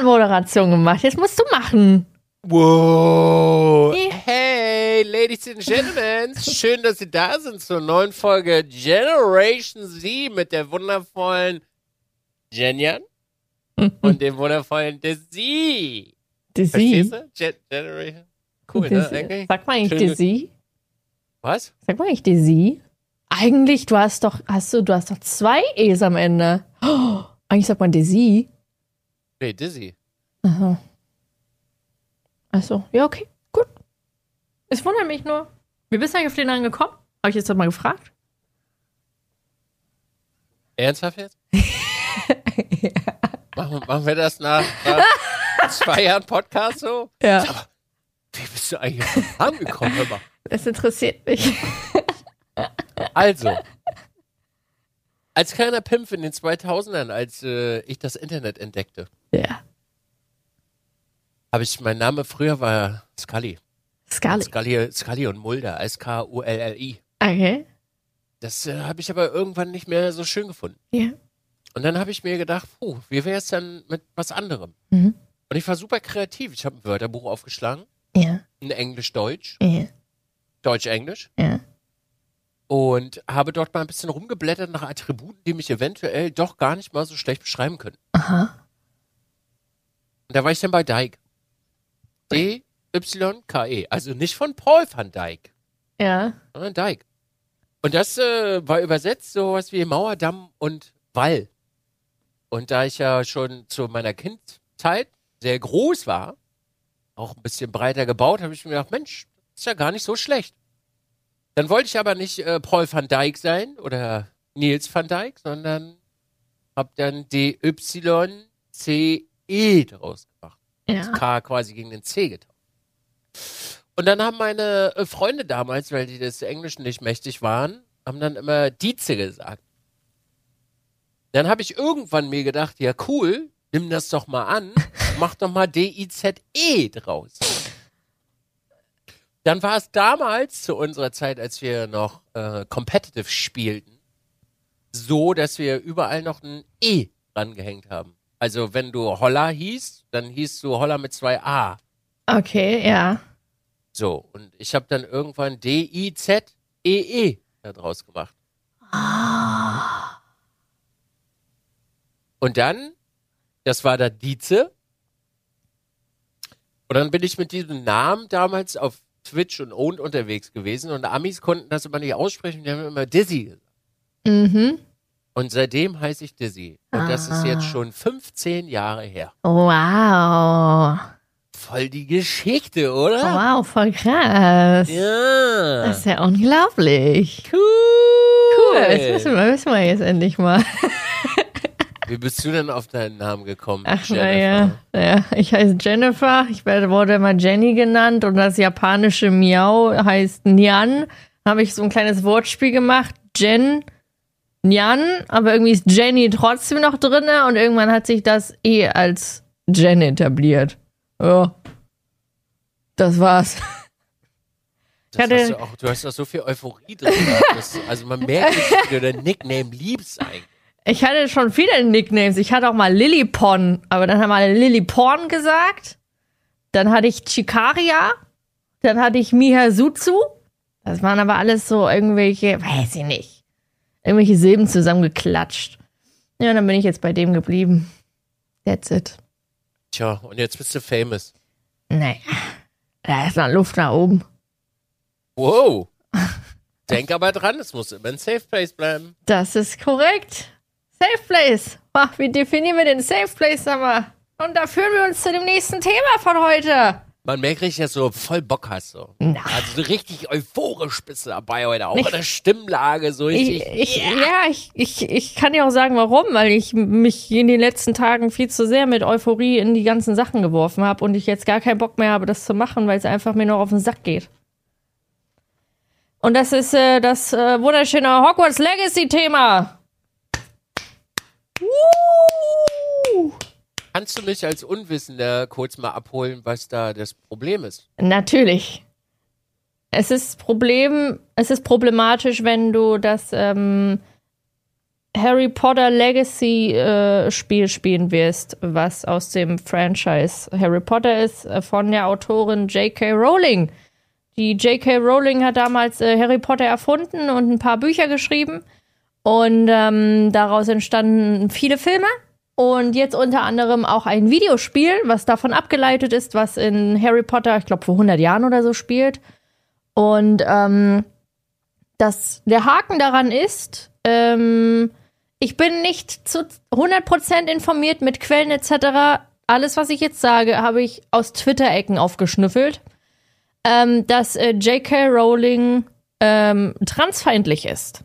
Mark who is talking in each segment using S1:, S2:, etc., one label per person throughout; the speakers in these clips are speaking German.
S1: Anmoderation gemacht. Jetzt musst du machen.
S2: Wow. Hey, Ladies and Gentlemen. Schön, dass Sie da sind zur neuen Folge Generation Z mit der wundervollen Jenjan und dem wundervollen Desi.
S1: Desi.
S2: Gen Generation. Cool, ne? Eigentlich?
S1: Sag mal eigentlich
S2: Schön-
S1: Desi.
S2: Was?
S1: Sag mal eigentlich Desi. Eigentlich, du hast doch, hast du, du hast doch zwei E's am Ende. Oh, eigentlich sagt man Desi.
S2: Nee, Dizzy.
S1: Aha. Achso, ja, okay, gut. Es wundert mich nur. Wie bist du eigentlich auf den angekommen? Habe ich jetzt doch mal gefragt?
S2: Ernsthaft jetzt? machen, machen wir das nach, nach zwei Jahren Podcast so?
S1: Ja.
S2: Wie bist du eigentlich auf den Namen gekommen? Hör mal.
S1: Das interessiert mich.
S2: Also, als kleiner Pimp in den 2000ern, als äh, ich das Internet entdeckte,
S1: Ja.
S2: habe ich, mein Name früher war Scully.
S1: Scully.
S2: Scully, Scully und Mulder, S-K-U-L-L-I.
S1: Okay.
S2: Das äh, habe ich aber irgendwann nicht mehr so schön gefunden.
S1: Ja.
S2: Und dann habe ich mir gedacht, puh, wie wäre es dann mit was anderem?
S1: Mhm.
S2: Und ich war super kreativ. Ich habe ein Wörterbuch aufgeschlagen,
S1: Ja.
S2: ein Englisch-Deutsch,
S1: Ja.
S2: Deutsch-Englisch.
S1: Ja.
S2: Und habe dort mal ein bisschen rumgeblättert nach Attributen, die mich eventuell doch gar nicht mal so schlecht beschreiben können.
S1: Aha.
S2: Und da war ich dann bei Dyke. D-Y-K-E. Also nicht von Paul van Dyke,
S1: Ja.
S2: sondern Dyke. Und das äh, war übersetzt sowas wie Mauerdamm und Wall. Und da ich ja schon zu meiner Kindzeit sehr groß war, auch ein bisschen breiter gebaut, habe ich mir gedacht, Mensch, ist ja gar nicht so schlecht. Dann wollte ich aber nicht äh, Paul van Dyke sein oder Nils van Dyke, sondern habe dann D-Y-C-E draus gemacht. Das
S1: Ja.
S2: K quasi gegen den C getauscht. Und dann haben meine äh, Freunde damals, weil die des Englischen nicht mächtig waren, haben dann immer Dieze gesagt. Dann habe ich irgendwann mir gedacht, ja cool, nimm das doch mal an, mach doch mal D-I-Z-E draus. Dann war es damals zu unserer Zeit, als wir noch äh, competitive spielten, so, dass wir überall noch ein E rangehängt haben. Also wenn du Holla hieß, dann hieß du Holla mit zwei A.
S1: Okay, ja.
S2: So, und ich habe dann irgendwann D-I-Z-E-E -E da draus gemacht. Und dann, das war der Dieze. Und dann bin ich mit diesem Namen damals auf Twitch und Owned unterwegs gewesen und Amis konnten das immer nicht aussprechen, die haben immer Dizzy gesagt.
S1: Mhm.
S2: Und seitdem heiße ich Dizzy. Und das ist
S1: Ah.
S2: jetzt schon 15 Jahre her.
S1: Wow.
S2: Voll die Geschichte, oder?
S1: Wow, voll krass.
S2: Ja.
S1: Das ist ja unglaublich.
S2: cool.
S1: Cool, das wissen wir, wissen wir jetzt endlich mal.
S2: Wie bist du denn auf deinen Namen gekommen?
S1: Ach,
S2: Jennifer?
S1: naja. Ja, ich heiße Jennifer. Ich werde, wurde immer Jenny genannt und das japanische Miau heißt Nyan. Habe ich so ein kleines Wortspiel gemacht. Jen, Nyan, aber irgendwie ist Jenny trotzdem noch drinne und irgendwann hat sich das eh als Jen etabliert. Ja. Das war's.
S2: Das hast du, auch, du hast da so viel Euphorie drin. Das, also man merkt, wie du dein Nickname liebst eigentlich.
S1: Ich hatte schon viele Nicknames. Ich hatte auch mal Lillipon, aber dann haben alle Lilliporn gesagt. Dann hatte ich Chikaria. Dann hatte ich Mihazuzu. Das waren aber alles so irgendwelche, weiß ich nicht, irgendwelche Silben zusammengeklatscht. Ja, dann bin ich jetzt bei dem geblieben. That's it.
S2: Tja, und jetzt bist du famous.
S1: Naja, da ist noch Luft nach oben.
S2: Wow. Denk aber dran, es muss immer ein Safe Place bleiben.
S1: Das ist korrekt. Safe Place. Ach, wie definieren wir den Safe Place, sag mal? Und da führen wir uns zu dem nächsten Thema von heute.
S2: Man merkt richtig, dass du voll Bock hast. So.
S1: Na.
S2: Also so richtig euphorisch bist du dabei heute. Auch
S1: Nicht-
S2: in der Stimmlage so
S1: Ich,
S2: richtig.
S1: ich, Ja, ich, ich, ich kann dir auch sagen, warum, weil ich mich in den letzten Tagen viel zu sehr mit Euphorie in die ganzen Sachen geworfen habe und ich jetzt gar keinen Bock mehr habe, das zu machen, weil es einfach mir noch auf den Sack geht. Und das ist äh, das äh, wunderschöne Hogwarts Legacy-Thema.
S2: Kannst du mich als Unwissender kurz mal abholen, was da das Problem ist?
S1: Natürlich. Es ist Problem, es ist problematisch, wenn du das ähm, Harry Potter Legacy äh, Spiel spielen wirst, was aus dem Franchise Harry Potter ist, äh, von der Autorin J.K. Rowling. Die J.K. Rowling hat damals äh, Harry Potter erfunden und ein paar Bücher geschrieben. Und ähm, daraus entstanden viele Filme. Und jetzt unter anderem auch ein Videospiel, was davon abgeleitet ist, was in Harry Potter, ich glaube, vor 100 Jahren oder so spielt. Und ähm, das, der Haken daran ist, ähm, ich bin nicht zu 100% informiert mit Quellen etc. Alles, was ich jetzt sage, habe ich aus Twitter-Ecken aufgeschnüffelt, ähm, dass äh, J.K. Rowling ähm, transfeindlich ist.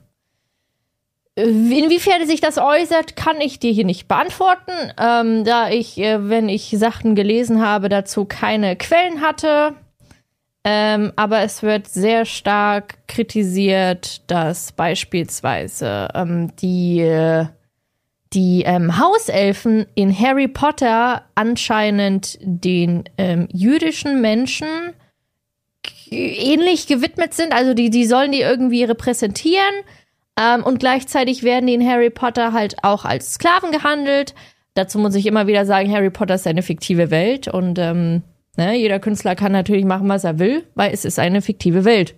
S1: Inwiefern sich das äußert, kann ich dir hier nicht beantworten, ähm, da ich, äh, wenn ich Sachen gelesen habe, dazu keine Quellen hatte. Ähm, aber es wird sehr stark kritisiert, dass beispielsweise ähm, die, die ähm, Hauselfen in Harry Potter anscheinend den ähm, jüdischen Menschen ähnlich gewidmet sind. Also die, die sollen die irgendwie repräsentieren. Ähm, und gleichzeitig werden die in Harry Potter halt auch als Sklaven gehandelt. Dazu muss ich immer wieder sagen, Harry Potter ist eine fiktive Welt und ähm, Ne? Jeder Künstler kann natürlich machen, was er will, weil es ist eine fiktive Welt.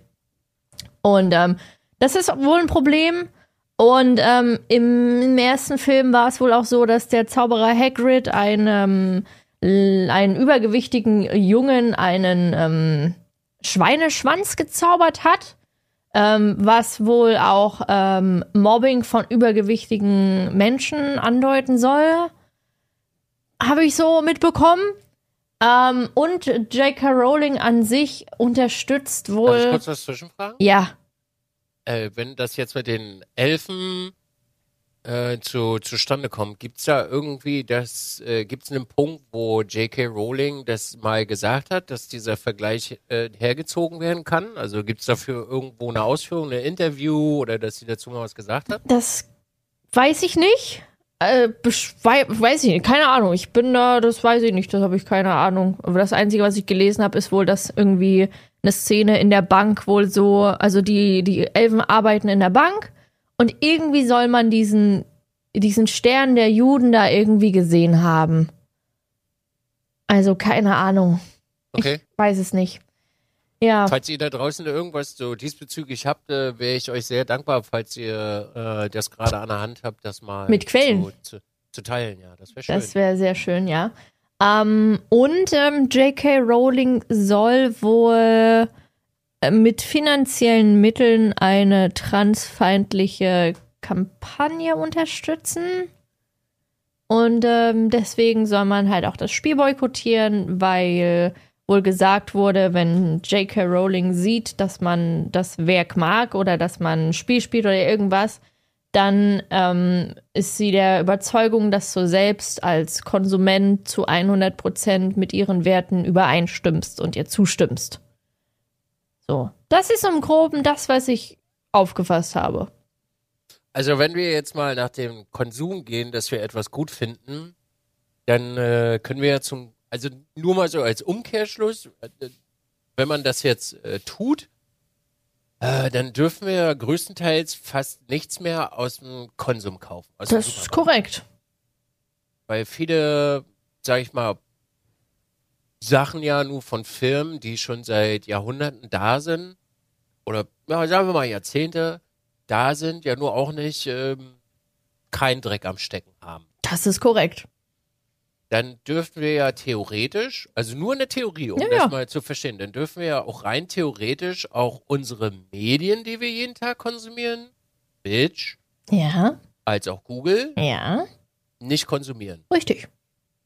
S1: Und ähm, das ist wohl ein Problem. Und ähm, im, im, ersten Film war es wohl auch so, dass der Zauberer Hagrid einen, ähm, einen übergewichtigen Jungen einen ähm, Schweineschwanz gezaubert hat, ähm, was wohl auch ähm, Mobbing von übergewichtigen Menschen andeuten soll. Habe ich so mitbekommen. Ähm, und J.K. Rowling an sich unterstützt wohl. Darf
S2: ich kurz was zwischenfragen?
S1: Ja.
S2: Äh, wenn das jetzt mit den Elfen äh, zu, zustande kommt, gibt es da irgendwie das, äh, gibt es einen Punkt, wo J.K. Rowling das mal gesagt hat, dass dieser Vergleich äh, hergezogen werden kann? Also gibt es dafür irgendwo eine Ausführung, ein Interview oder dass sie dazu mal was gesagt hat?
S1: Das weiß ich nicht. Äh, weiß ich nicht, keine Ahnung. Ich bin da, das weiß ich nicht, das habe ich keine Ahnung. Aber das Einzige, was ich gelesen habe, ist wohl, dass irgendwie eine Szene in der Bank wohl so, also die, die Elfen arbeiten in der Bank und irgendwie soll man diesen, diesen Stern der Juden da irgendwie gesehen haben. Also keine Ahnung.
S2: Okay.
S1: Ich weiß es nicht. Ja.
S2: Falls ihr da draußen irgendwas so diesbezüglich habt, äh, wäre ich euch sehr dankbar, falls ihr äh, das gerade an der Hand habt, das mal
S1: mit Quellen
S2: zu, zu, zu teilen. Ja, das wäre schön.
S1: Das wäre sehr schön, ja. Ähm, und ähm, J.K. Rowling soll wohl mit finanziellen Mitteln eine transfeindliche Kampagne unterstützen. Und ähm, deswegen soll man halt auch das Spiel boykottieren, weil wohl gesagt wurde, wenn J.K. Rowling sieht, dass man das Werk mag oder dass man ein Spiel spielt oder irgendwas, dann ähm, ist sie der Überzeugung, dass du selbst als Konsument zu 100 Prozent mit ihren Werten übereinstimmst und ihr zustimmst. So, das ist im Groben das, was ich aufgefasst habe.
S2: Also wenn wir jetzt mal nach dem Konsum gehen, dass wir etwas gut finden, dann äh, können wir ja zum also nur mal so als Umkehrschluss, äh, wenn man das jetzt äh, tut, äh, dann dürfen wir größtenteils fast nichts mehr aus dem Konsum kaufen.
S1: das ist korrekt.
S2: Weil viele, sag ich mal, Sachen ja nur von Firmen, die schon seit Jahrhunderten da sind, oder ja, sagen wir mal Jahrzehnte da sind, ja nur auch nicht ähm, keinen Dreck am Stecken haben.
S1: Das ist korrekt
S2: dann dürften wir ja theoretisch, also nur eine Theorie, um ja, das ja. mal zu verstehen, dann dürfen wir ja auch rein theoretisch auch unsere Medien, die wir jeden Tag konsumieren, Bitch,
S1: ja,
S2: als auch Google,
S1: ja,
S2: nicht konsumieren.
S1: Richtig.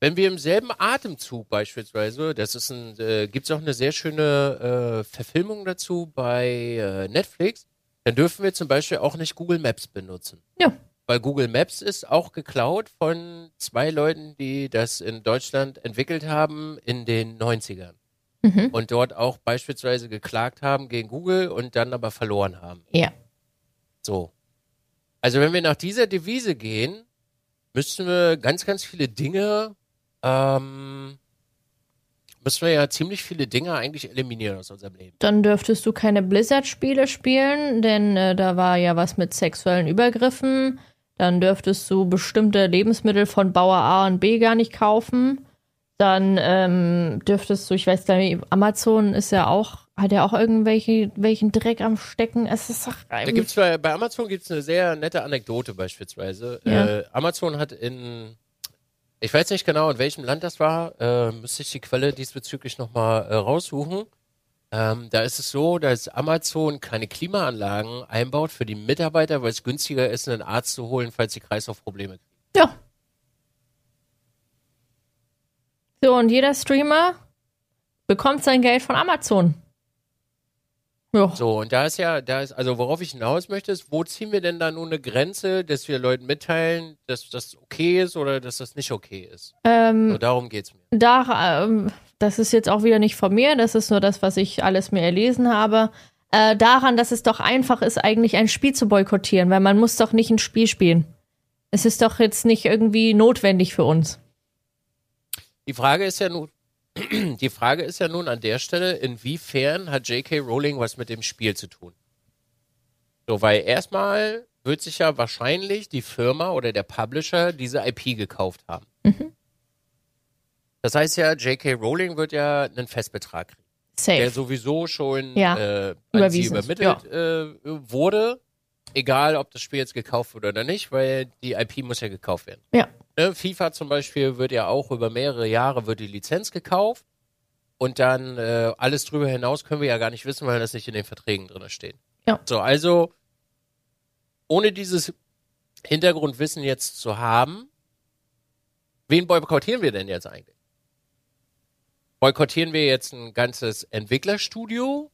S2: Wenn wir im selben Atemzug beispielsweise, das ist ein, äh, gibt es auch eine sehr schöne äh, Verfilmung dazu bei äh, Netflix, dann dürfen wir zum Beispiel auch nicht Google Maps benutzen.
S1: Ja.
S2: Weil Google Maps ist auch geklaut von zwei Leuten, die das in Deutschland entwickelt haben in den 90ern. Mhm. Und dort auch beispielsweise geklagt haben gegen Google und dann aber verloren haben.
S1: Ja.
S2: So. Also wenn wir nach dieser Devise gehen, müssten wir ganz, ganz viele Dinge, ähm, müssen wir ja ziemlich viele Dinge eigentlich eliminieren aus unserem Leben.
S1: Dann dürftest du keine Blizzard-Spiele spielen, denn äh, da war ja was mit sexuellen Übergriffen Dann dürftest du bestimmte Lebensmittel von Bauer A und B gar nicht kaufen. Dann ähm, dürftest du, ich weiß gar nicht, Amazon ist ja auch, hat ja auch irgendwelche welchen Dreck am Stecken. Es ist doch
S2: Da gibt's bei, bei Amazon gibt's eine sehr nette Anekdote beispielsweise.
S1: Ja.
S2: Äh, Amazon hat in, ich weiß nicht genau, in welchem Land das war, äh, müsste ich die Quelle diesbezüglich nochmal äh, raussuchen. Ähm, da ist es so, dass Amazon kleine Klimaanlagen einbaut für die Mitarbeiter, weil es günstiger ist, einen Arzt zu holen, falls sie Kreislaufprobleme kriegen.
S1: Ja. So, und jeder Streamer bekommt sein Geld von Amazon. Ja.
S2: So, und da ist ja, da ist, also worauf ich hinaus möchte, ist, wo ziehen wir denn da nun eine Grenze, dass wir Leuten mitteilen, dass das okay ist oder dass das nicht okay ist?
S1: Ähm,
S2: So, darum geht's mir.
S1: da, ähm, das ist jetzt auch wieder nicht von mir, das ist nur das, was ich alles mir erlesen habe. Äh, daran, dass es doch einfach ist, eigentlich ein Spiel zu boykottieren, weil man muss doch nicht ein Spiel spielen. Es ist doch jetzt nicht irgendwie notwendig für uns.
S2: Die Frage ist ja nun, die Frage ist ja nun an der Stelle, inwiefern hat J.K. Rowling was mit dem Spiel zu tun? So, weil erstmal wird sich ja wahrscheinlich die Firma oder der Publisher diese IP gekauft haben. Das heißt ja, J.K. Rowling wird ja einen Festbetrag kriegen, der
S1: Safe.
S2: sowieso schon
S1: Ja,
S2: äh, an sie übermittelt äh, wurde. Egal, ob das Spiel jetzt gekauft wurde oder nicht, weil die IP muss ja gekauft werden.
S1: Ja.
S2: Ne, FIFA zum Beispiel wird ja auch über mehrere Jahre wird die Lizenz gekauft und dann äh, alles drüber hinaus können wir ja gar nicht wissen, weil das nicht in den Verträgen drin steht.
S1: Ja.
S2: So, also ohne dieses Hintergrundwissen jetzt zu haben, wen boykottieren wir denn jetzt eigentlich? Boykottieren wir jetzt ein ganzes Entwicklerstudio,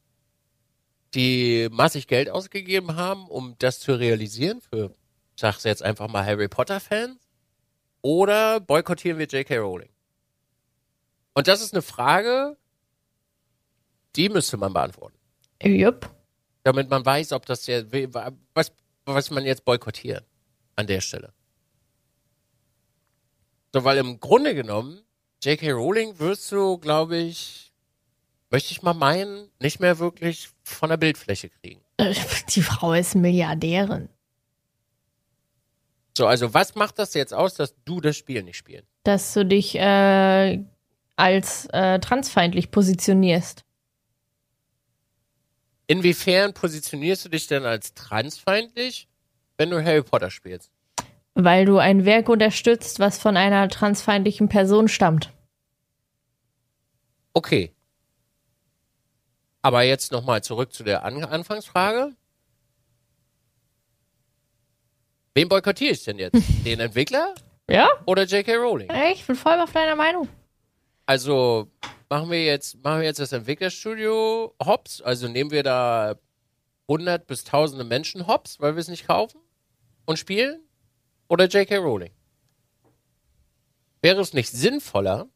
S2: die massig Geld ausgegeben haben, um das zu realisieren für, ich sag's jetzt einfach mal Harry Potter Fans? Oder boykottieren wir J.K. Rowling? Und das ist eine Frage, die müsste man beantworten.
S1: Jupp.
S2: Damit man weiß, ob das ja, was, was man jetzt boykottiert an der Stelle. So, weil im Grunde genommen, J.K. Rowling wirst du, glaube ich, möchte ich mal meinen, nicht mehr wirklich von der Bildfläche kriegen.
S1: Die Frau ist Milliardärin.
S2: So, also was macht das jetzt aus, dass du das Spiel nicht spielst?
S1: Dass du dich äh, als äh, transfeindlich positionierst.
S2: Inwiefern positionierst du dich denn als transfeindlich, wenn du Harry Potter spielst?
S1: Weil du ein Werk unterstützt, was von einer transfeindlichen Person stammt.
S2: Okay. Aber jetzt nochmal zurück zu der An Anfangsfrage. Wen boykottiere ich denn jetzt? Den Entwickler
S1: Ja?
S2: oder J.K. Rowling?
S1: Ey, Ich bin voll auf deiner Meinung.
S2: Also machen wir jetzt, machen wir jetzt das Entwicklerstudio hops? Also nehmen wir da hundert bis tausende Menschen hops, weil wir es nicht kaufen und spielen? Oder J.K. Rowling? Wäre es nicht sinnvoller,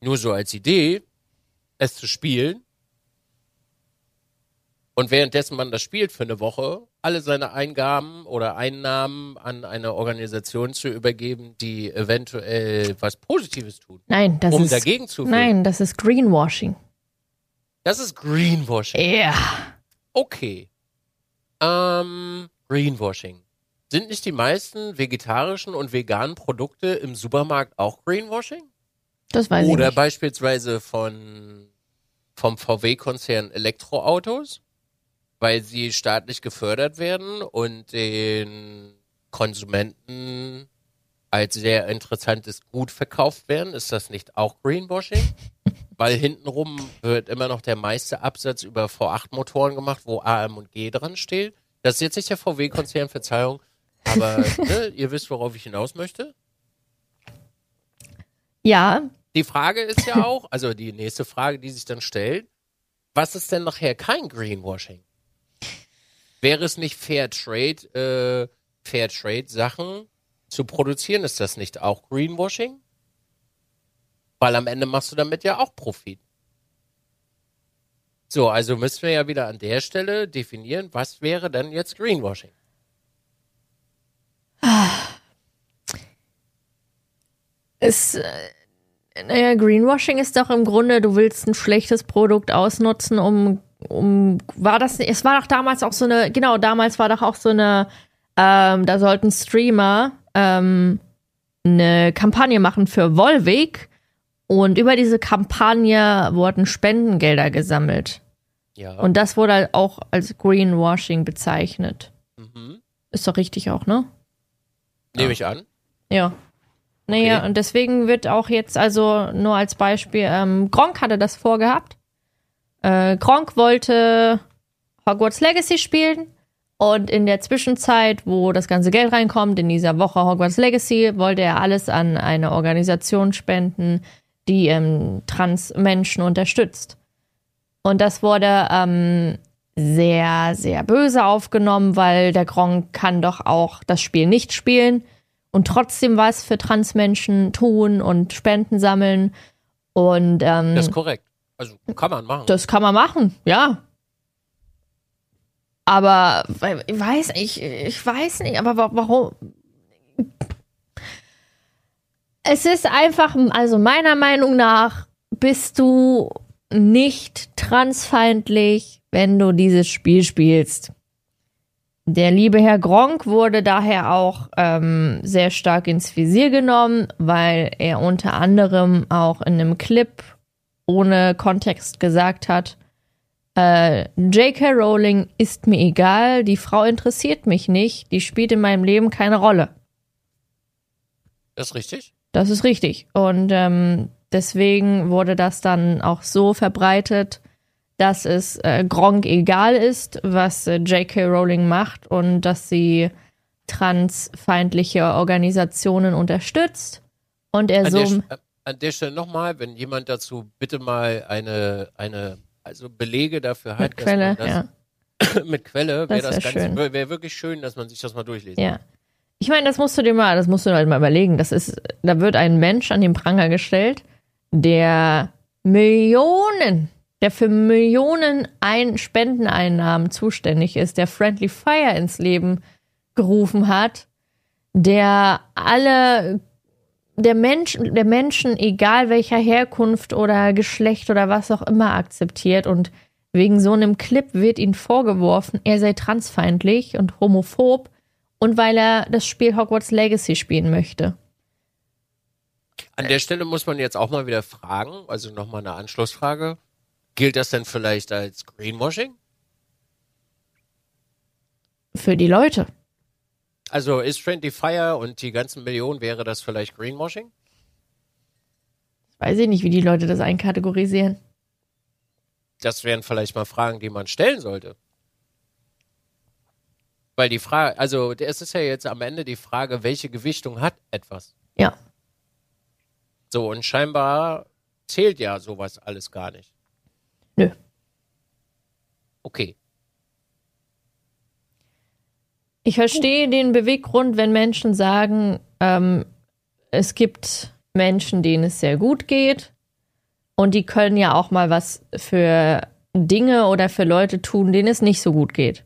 S2: nur so als Idee, es zu spielen und währenddessen man das spielt für eine Woche, alle seine Eingaben oder Einnahmen an eine Organisation zu übergeben, die eventuell was Positives tut,
S1: Nein, das
S2: um
S1: ist.
S2: dagegen zu.
S1: Nein, das ist Greenwashing.
S2: Das ist Greenwashing.
S1: Ja.
S2: Okay. Ähm, Greenwashing. Sind nicht die meisten vegetarischen und veganen Produkte im Supermarkt auch Greenwashing?
S1: Das weiß
S2: Oder
S1: ich nicht.
S2: beispielsweise von vom VW-Konzern Elektroautos, weil sie staatlich gefördert werden und den Konsumenten als sehr interessantes Gut verkauft werden. Ist das nicht auch Greenwashing? Weil hintenrum wird immer noch der meiste Absatz über V8-Motoren gemacht, wo AM und G dran steht. Das ist jetzt nicht der VW-Konzern, Verzeihung, aber ne, ihr wisst, worauf ich hinaus möchte.
S1: Ja,
S2: Die Frage ist ja auch, also die nächste Frage, die sich dann stellt, was ist denn nachher kein Greenwashing? Wäre es nicht Fair Trade, äh, Fair Trade Sachen zu produzieren? Ist das nicht auch Greenwashing? Weil am Ende machst du damit ja auch Profit. So, also müssen wir ja wieder an der Stelle definieren, was wäre denn jetzt Greenwashing?
S1: es. Äh, naja, Greenwashing ist doch im Grunde, du willst ein schlechtes Produkt ausnutzen, um. Um war das. Es war doch damals auch so eine. Genau, damals war doch auch so eine Ähm, da sollten Streamer ähm, eine Kampagne machen für Volvic und über diese Kampagne wurden Spendengelder gesammelt.
S2: Ja.
S1: Und das wurde auch als Greenwashing bezeichnet.
S2: mhm.
S1: Ist doch richtig auch, ne?
S2: Nehme ich an.
S1: Ja. Naja,
S2: Okay.
S1: und deswegen wird auch jetzt, also nur als Beispiel, ähm, Gronk hatte das vorgehabt. Äh, Gronk wollte Hogwarts Legacy spielen und in der Zwischenzeit, wo das ganze Geld reinkommt, in dieser Woche Hogwarts Legacy, wollte er alles an eine Organisation spenden, die ähm, Trans-Menschen unterstützt. Und das wurde ähm, sehr, sehr böse aufgenommen, weil der Gronk kann doch auch das Spiel nicht spielen und trotzdem was für Transmenschen tun und Spenden sammeln. Und ähm,
S2: Das ist korrekt. Also kann man machen.
S1: das kann man machen, ja. Aber ich weiß nicht, ich weiß nicht, aber wa- warum? Es ist einfach, also meiner Meinung nach bist du nicht transfeindlich, wenn du dieses Spiel spielst. Der liebe Herr Gronk wurde daher auch ähm, sehr stark ins Visier genommen, weil er unter anderem auch in einem Clip ohne Kontext gesagt hat, äh, J.K. Rowling ist mir egal, die Frau interessiert mich nicht, die spielt in meinem Leben keine Rolle.
S2: Das ist richtig.
S1: Das ist richtig. Und ähm, deswegen wurde das dann auch so verbreitet, dass es äh, Gronk egal ist, was äh, J.K. Rowling macht und dass sie transfeindliche Organisationen unterstützt. Und er
S2: An
S1: so.
S2: der, an der Stelle nochmal, wenn jemand dazu bitte mal eine, eine also Belege dafür hat,
S1: mit Quelle,
S2: man
S1: ja.
S2: das mit Quelle, wäre
S1: Das
S2: das,
S1: wär
S2: ganz,
S1: schön.
S2: wäre wär wirklich schön, dass man sich das mal durchlesen.
S1: Ja. Ich meine, das musst du dir mal, das musst du halt mal überlegen. Das ist, da wird ein Mensch an den Pranger gestellt, der Millionen, der für Millionen ein Spendeneinnahmen zuständig ist, der Friendly Fire ins Leben gerufen hat, der alle der Mensch, der Menschen, egal welcher Herkunft oder Geschlecht oder was auch immer, akzeptiert und wegen so einem Clip wird ihm vorgeworfen, er sei transfeindlich und homophob und weil er das Spiel Hogwarts Legacy spielen möchte.
S2: An der Stelle muss man jetzt auch mal wieder fragen, also nochmal eine Anschlussfrage. Gilt das denn vielleicht als Greenwashing?
S1: Für die Leute.
S2: Also ist Friendly Fire und die ganzen Millionen, wäre das vielleicht Greenwashing?
S1: Weiß ich nicht, wie die Leute das einkategorisieren.
S2: Das wären vielleicht mal Fragen, die man stellen sollte. Weil die Frage, also es ist ja jetzt am Ende die Frage, welche Gewichtung hat etwas?
S1: Ja.
S2: So, und scheinbar zählt ja sowas alles gar nicht.
S1: Nö.
S2: Okay.
S1: Ich verstehe den Beweggrund, wenn Menschen sagen, ähm, es gibt Menschen, denen es sehr gut geht und die können ja auch mal was für Dinge oder für Leute tun, denen es nicht so gut geht.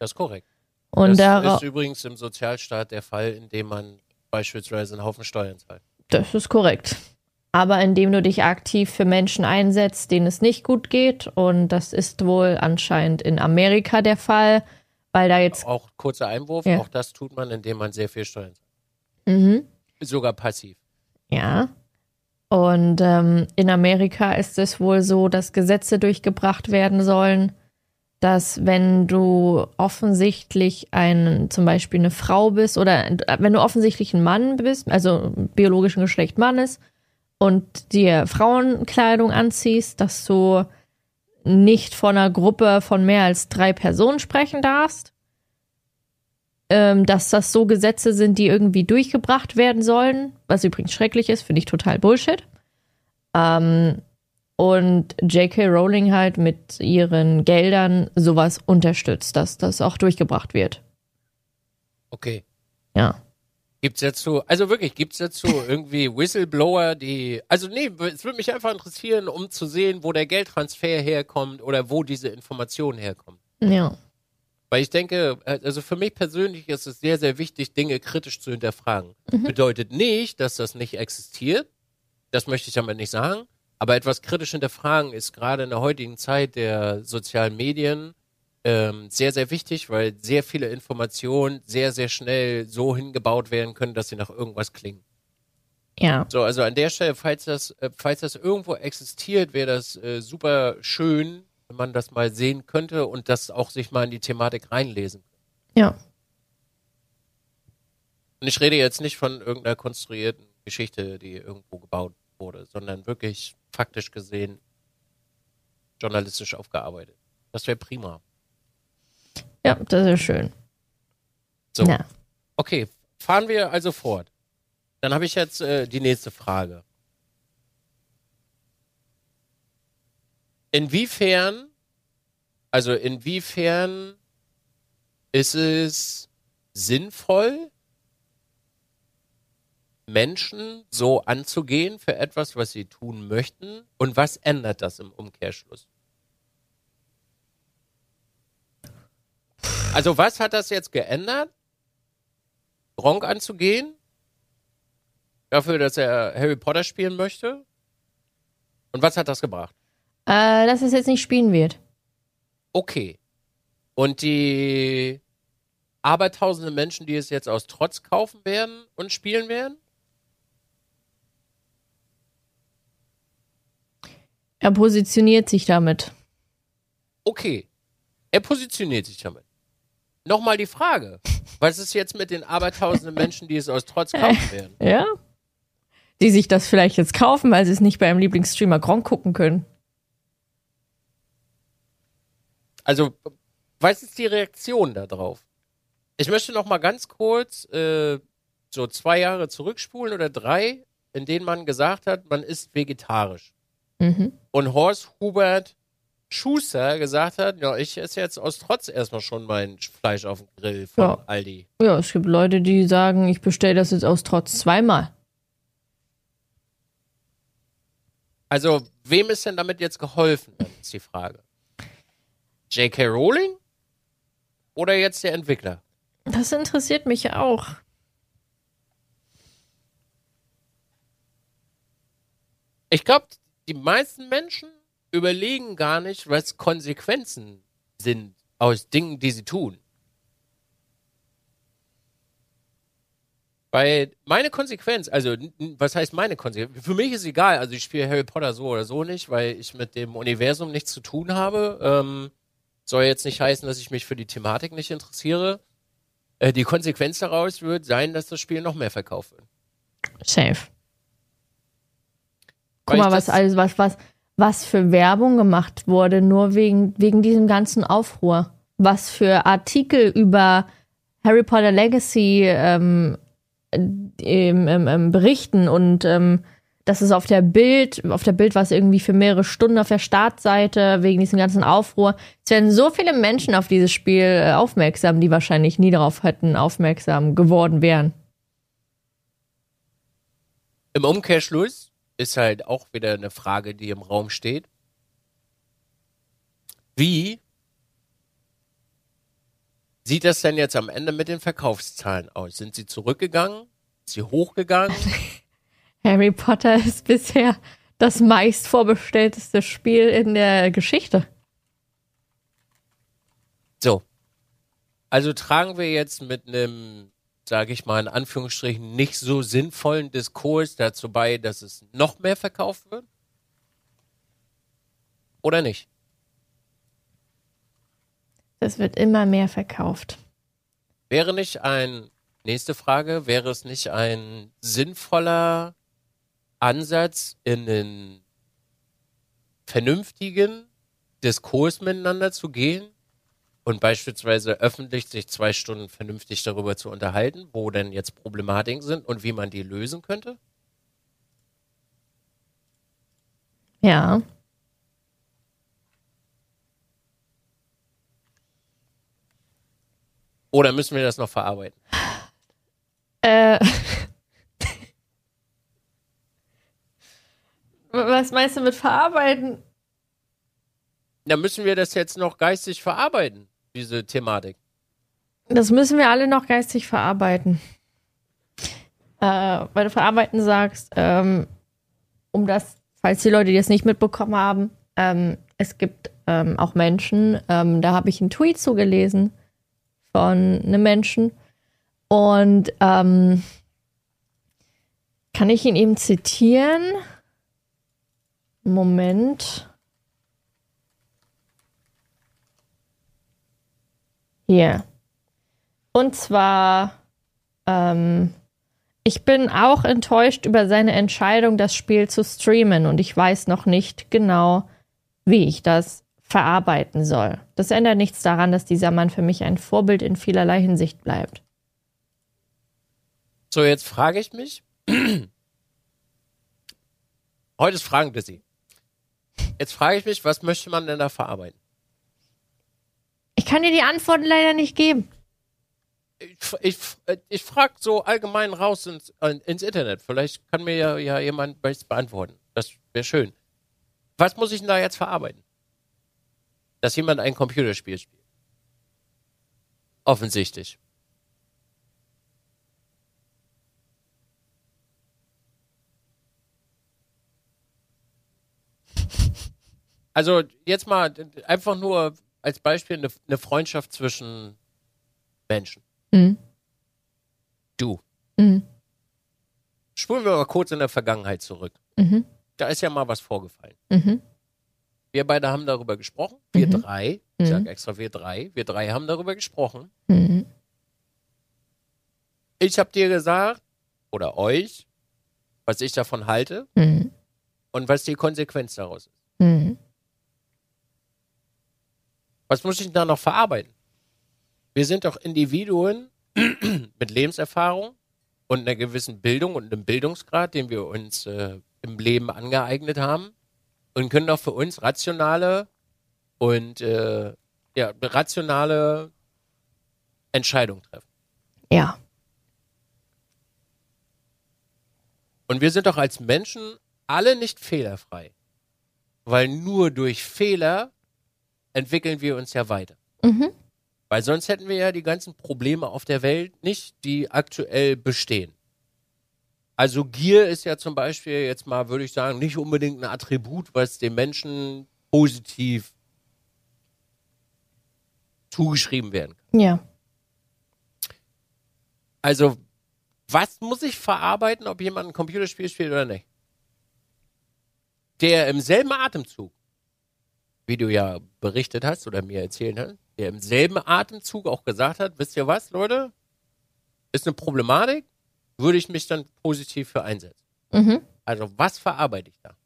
S2: Das ist korrekt.
S1: Und
S2: das ist übrigens im Sozialstaat der Fall, in dem man beispielsweise einen Haufen Steuern zahlt.
S1: Das ist korrekt. Aber indem du dich aktiv für Menschen einsetzt, denen es nicht gut geht, und das ist wohl anscheinend in Amerika der Fall, weil da jetzt.
S2: Auch kurzer Einwurf,
S1: Ja.
S2: auch das tut man, indem man sehr viel Steuern zahlt.
S1: Mhm.
S2: Sogar passiv.
S1: Ja. Und ähm, in Amerika ist es wohl so, dass Gesetze durchgebracht werden sollen, dass wenn du offensichtlich ein, zum Beispiel eine Frau bist oder wenn du offensichtlich ein Mann bist, also biologischen Geschlecht Mann ist und dir Frauenkleidung anziehst, dass du nicht von einer Gruppe von mehr als drei Personen sprechen darfst. Ähm, dass das so Gesetze sind, die irgendwie durchgebracht werden sollen, was übrigens schrecklich ist, finde ich total Bullshit. Ähm, und J.K. Rowling halt mit ihren Geldern sowas unterstützt, dass das auch durchgebracht wird.
S2: Okay.
S1: Ja.
S2: Gibt's dazu, also wirklich, gibt's dazu irgendwie Whistleblower, die, also nee, es würde mich einfach interessieren, um zu sehen, wo der Geldtransfer herkommt oder wo diese Informationen herkommen.
S1: Ja.
S2: Weil ich denke, also für mich persönlich ist es sehr, sehr wichtig, Dinge kritisch zu hinterfragen. Bedeutet nicht, dass das nicht existiert. Das möchte ich damit nicht sagen. Aber etwas kritisch hinterfragen ist gerade in der heutigen Zeit der sozialen Medien ähm, sehr, sehr wichtig, weil sehr viele Informationen sehr, sehr schnell so hingebaut werden können, dass sie nach irgendwas klingen.
S1: Ja.
S2: So, also an der Stelle, falls das, äh, falls das irgendwo existiert, wäre das äh, super schön, wenn man das mal sehen könnte und das auch sich mal in die Thematik reinlesen.
S1: Ja.
S2: Und ich rede jetzt nicht von irgendeiner konstruierten Geschichte, die irgendwo gebaut wurde, sondern wirklich faktisch gesehen journalistisch aufgearbeitet. Das wäre prima.
S1: Ja, das ist schön.
S2: So.
S1: Ja.
S2: Okay, fahren wir also fort. Dann habe ich jetzt äh, die nächste Frage. Inwiefern, also inwiefern ist es sinnvoll, Menschen so anzugehen für etwas, was sie tun möchten? Und was ändert das im Umkehrschluss? Also was hat das jetzt geändert? Gronk anzugehen? Dafür, dass er Harry Potter spielen möchte? Und was hat das gebracht?
S1: Äh, dass es jetzt nicht spielen wird.
S2: Okay. Und die abertausende Menschen, die es jetzt aus Trotz kaufen werden und spielen werden?
S1: Er positioniert sich damit.
S2: Okay. Er positioniert sich damit. Nochmal die Frage. Was ist jetzt mit den abertausenden Menschen, die es aus Trotz kaufen werden?
S1: Ja. Die sich das vielleicht jetzt kaufen, weil sie es nicht beim Lieblingsstreamer Gronk gucken können.
S2: Also, was ist die Reaktion darauf? Ich möchte noch mal ganz kurz äh, so zwei Jahre zurückspulen oder drei, in denen man gesagt hat, man ist vegetarisch.
S1: Mhm.
S2: Und Horst Hubert Schuster gesagt hat, ja, ich esse jetzt aus Trotz erstmal schon mein Fleisch auf dem Grill von
S1: Ja.
S2: Aldi.
S1: Ja, es gibt Leute, die sagen, ich bestelle das jetzt aus Trotz zweimal.
S2: Also, wem ist denn damit jetzt geholfen, ist die Frage. J.K. Rowling oder jetzt der Entwickler?
S1: Das interessiert mich auch.
S2: Ich glaube, die meisten Menschen überlegen gar nicht, was Konsequenzen sind aus Dingen, die sie tun. Weil meine Konsequenz, also was heißt meine Konsequenz? Für mich ist egal, also ich spiele Harry Potter so oder so nicht, weil ich mit dem Universum nichts zu tun habe. Ähm, soll jetzt nicht heißen, dass ich mich für die Thematik nicht interessiere. Äh, die Konsequenz daraus wird sein, dass das Spiel noch mehr verkauft wird.
S1: Safe.
S2: Weil
S1: Guck mal, was alles, was, was, was für Werbung gemacht wurde, nur wegen, wegen diesem ganzen Aufruhr. Was für Artikel über Harry Potter Legacy ähm, im, im berichten und ähm, dass es auf der Bild, auf der Bild war es irgendwie für mehrere Stunden auf der Startseite wegen diesem ganzen Aufruhr. Es werden so viele Menschen auf dieses Spiel äh, aufmerksam, die wahrscheinlich nie darauf hätten aufmerksam geworden wären.
S2: Im Umkehrschluss ist halt auch wieder eine Frage, die im Raum steht. Wie sieht das denn jetzt am Ende mit den Verkaufszahlen aus? Sind sie zurückgegangen? Sind sie hochgegangen?
S1: Harry Potter ist bisher das meist vorbestellteste Spiel in der Geschichte.
S2: So. Also tragen wir jetzt mit einem, sage ich mal in Anführungsstrichen, nicht so sinnvollen Diskurs dazu bei, dass es noch mehr verkauft wird? Oder nicht?
S1: Es wird immer mehr verkauft.
S2: Wäre nicht ein, nächste Frage, wäre es nicht ein sinnvoller Ansatz in einen vernünftigen Diskurs miteinander zu gehen und beispielsweise öffentlich sich zwei Stunden vernünftig darüber zu unterhalten, wo denn jetzt Problematiken sind und wie man die lösen könnte?
S1: Ja.
S2: Oder müssen wir das noch verarbeiten?
S1: Äh. Was meinst du mit verarbeiten?
S2: Da müssen wir das jetzt noch geistig verarbeiten, diese Thematik.
S1: Das müssen wir alle noch geistig verarbeiten. Äh, weil du verarbeiten sagst, ähm, um das, falls die Leute, das nicht mitbekommen haben, ähm, es gibt ähm, auch Menschen, ähm, da habe ich einen Tweet zugelesen von einem Menschen und ähm, kann ich ihn eben zitieren? Moment. Hier. Und zwar, ähm, ich bin auch enttäuscht über seine Entscheidung, das Spiel zu streamen und ich weiß noch nicht genau, wie ich das verarbeiten soll. Das ändert nichts daran, dass dieser Mann für mich ein Vorbild in vielerlei Hinsicht bleibt.
S2: So, jetzt frage ich mich. Heute ist Fragen busy. Jetzt frage ich mich, was möchte man denn da verarbeiten?
S1: Ich kann dir die Antworten leider nicht geben.
S2: Ich, ich, ich frage so allgemein raus ins, ins Internet. Vielleicht kann mir ja, ja jemand was beantworten. Das wäre schön. Was muss ich denn da jetzt verarbeiten? Dass jemand ein Computerspiel spielt. Offensichtlich. Also jetzt mal einfach nur als Beispiel eine, eine Freundschaft zwischen Menschen.
S1: Mhm.
S2: Du.
S1: Mhm.
S2: Spulen wir mal kurz in der Vergangenheit zurück.
S1: Mhm.
S2: Da ist ja mal was vorgefallen.
S1: Mhm.
S2: Wir beide haben darüber gesprochen. Wir
S1: Mhm.
S2: drei. Ich
S1: Mhm.
S2: sage extra wir drei. Wir drei haben darüber gesprochen. Ich habe dir gesagt, oder euch, was ich davon halte und was die Konsequenz daraus ist. Was muss ich da noch verarbeiten? Wir sind doch Individuen mit Lebenserfahrung und einer gewissen Bildung und einem Bildungsgrad, den wir uns äh, im Leben angeeignet haben und können doch für uns rationale und äh, ja, rationale Entscheidungen treffen.
S1: Ja.
S2: Und wir sind doch als Menschen alle nicht fehlerfrei. Weil nur durch Fehler entwickeln wir uns ja weiter.
S1: Mhm.
S2: Weil sonst hätten wir ja die ganzen Probleme auf der Welt nicht, die aktuell bestehen. Also Gier ist ja zum Beispiel jetzt mal, würde ich sagen, nicht unbedingt ein Attribut, was dem Menschen positiv zugeschrieben werden kann.
S1: Ja.
S2: Also, was muss ich verarbeiten, ob jemand ein Computerspiel spielt oder nicht? Der im selben Atemzug, wie du ja berichtet hast oder mir erzählt hast, der im selben Atemzug auch gesagt hat, wisst ihr was, Leute? Ist eine Problematik, würde ich mich dann positiv für einsetzen.
S1: Mhm.
S2: Also, was verarbeite ich da?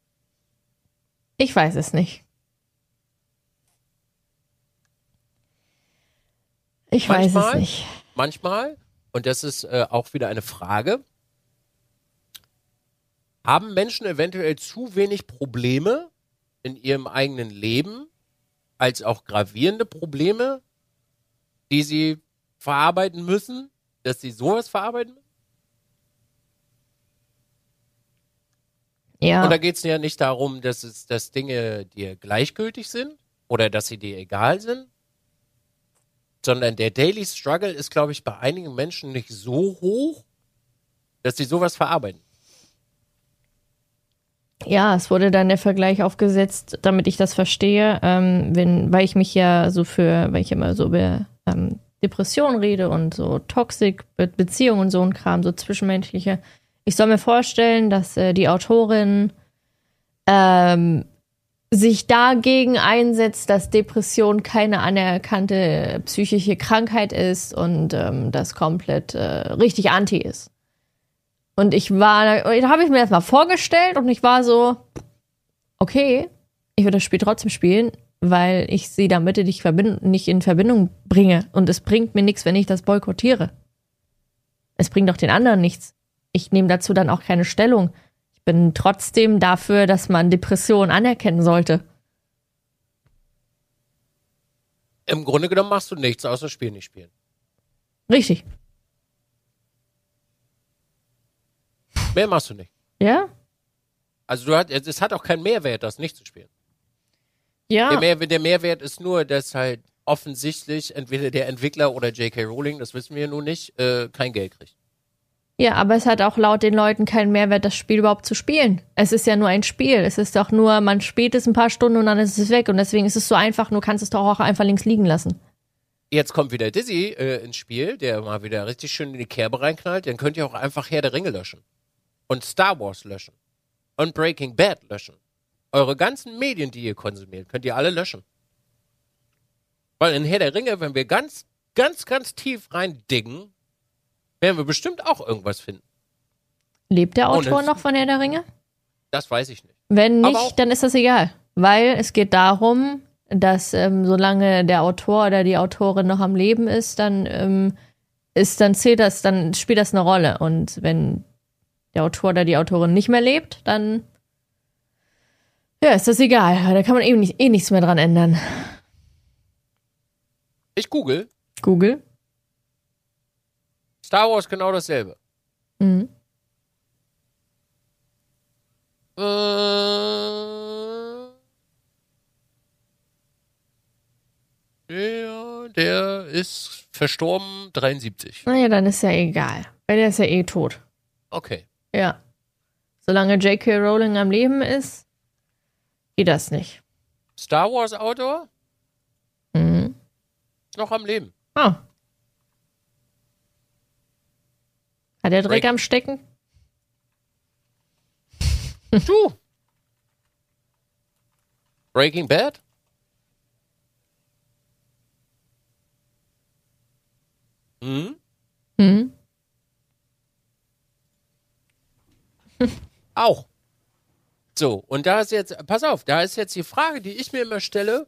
S1: Ich weiß es nicht. Ich weiß es
S2: Manchmal-
S1: nicht.
S2: manchmal, und das ist äh, auch wieder eine Frage, haben Menschen eventuell zu wenig Probleme in ihrem eigenen Leben, als auch gravierende Probleme, die sie verarbeiten müssen, dass sie sowas verarbeiten müssen?
S1: Ja.
S2: Und da geht es ja nicht darum, dass es, dass Dinge dir gleichgültig sind oder dass sie dir egal sind, sondern der Daily Struggle ist, glaube ich, bei einigen Menschen nicht so hoch, dass sie sowas verarbeiten.
S1: Ja, es wurde dann der Vergleich aufgesetzt, damit ich das verstehe, ähm, wenn, weil ich mich ja so für, weil ich immer so über ähm, Depressionen rede und so Toxik, Be Beziehungen und so ein Kram, so zwischenmenschliche. Ich soll mir vorstellen, dass äh, die Autorin ähm, sich dagegen einsetzt, dass Depression keine anerkannte psychische Krankheit ist und ähm, das komplett äh, richtig anti ist. Und ich war, da habe ich mir das mal vorgestellt und ich war so, okay, ich würde das Spiel trotzdem spielen, weil ich sie damit nicht, nicht in Verbindung bringe. Und es bringt mir nichts, wenn ich das boykottiere. Es bringt doch den anderen nichts. Ich nehme dazu dann auch keine Stellung. Ich bin trotzdem dafür, dass man Depressionen anerkennen sollte.
S2: Im Grunde genommen machst du nichts, außer Spiel nicht spielen.
S1: Richtig.
S2: Mehr machst du nicht.
S1: Ja?
S2: Also du hat, es hat auch keinen Mehrwert, das nicht zu spielen.
S1: Ja.
S2: Der, Mehr, der Mehrwert ist nur, dass halt offensichtlich entweder der Entwickler oder J.K. Rowling, das wissen wir nun nicht, äh, kein Geld kriegt.
S1: Ja, aber es hat auch laut den Leuten keinen Mehrwert, das Spiel überhaupt zu spielen. Es ist ja nur ein Spiel. Es ist doch nur, man spielt es ein paar Stunden und dann ist es weg. Und deswegen ist es so einfach, du kannst es doch auch einfach links liegen lassen.
S2: Jetzt kommt wieder Dizzy äh, ins Spiel, der mal wieder richtig schön in die Kerbe reinknallt. Dann könnt ihr auch einfach Herr der Ringe löschen. Und Star Wars löschen. Und Breaking Bad löschen. Eure ganzen Medien, die ihr konsumiert, könnt ihr alle löschen. Weil in Herr der Ringe, wenn wir ganz, ganz, ganz tief reindiggen, werden wir bestimmt auch irgendwas finden.
S1: Lebt der Autor noch von Herr der Ringe?
S2: Das weiß ich nicht.
S1: Wenn nicht, dann ist das egal. Weil es geht darum, dass ähm, solange der Autor oder die Autorin noch am Leben ist, dann ist, dann zählt das, dann spielt das eine Rolle. Und wenn der Autor oder die Autorin nicht mehr lebt, dann ja, ist das egal. Da kann man eben nicht, eh nichts mehr dran ändern.
S2: Ich google.
S1: Google.
S2: Star Wars genau dasselbe.
S1: Mhm.
S2: Äh, der, der ist verstorben 73.
S1: Naja, dann ist ja egal. Weil der ist ja eh tot.
S2: Okay.
S1: Ja. Solange J.K. Rowling am Leben ist, geht das nicht.
S2: Star Wars Autor
S1: Mhm.
S2: noch am Leben.
S1: Ah. Hat der Dreck
S2: Break-
S1: am Stecken?
S2: Du! Breaking Bad? Hm?
S1: Mhm.
S2: Auch. So, und da ist jetzt, pass auf, da ist jetzt die Frage, die ich mir immer stelle.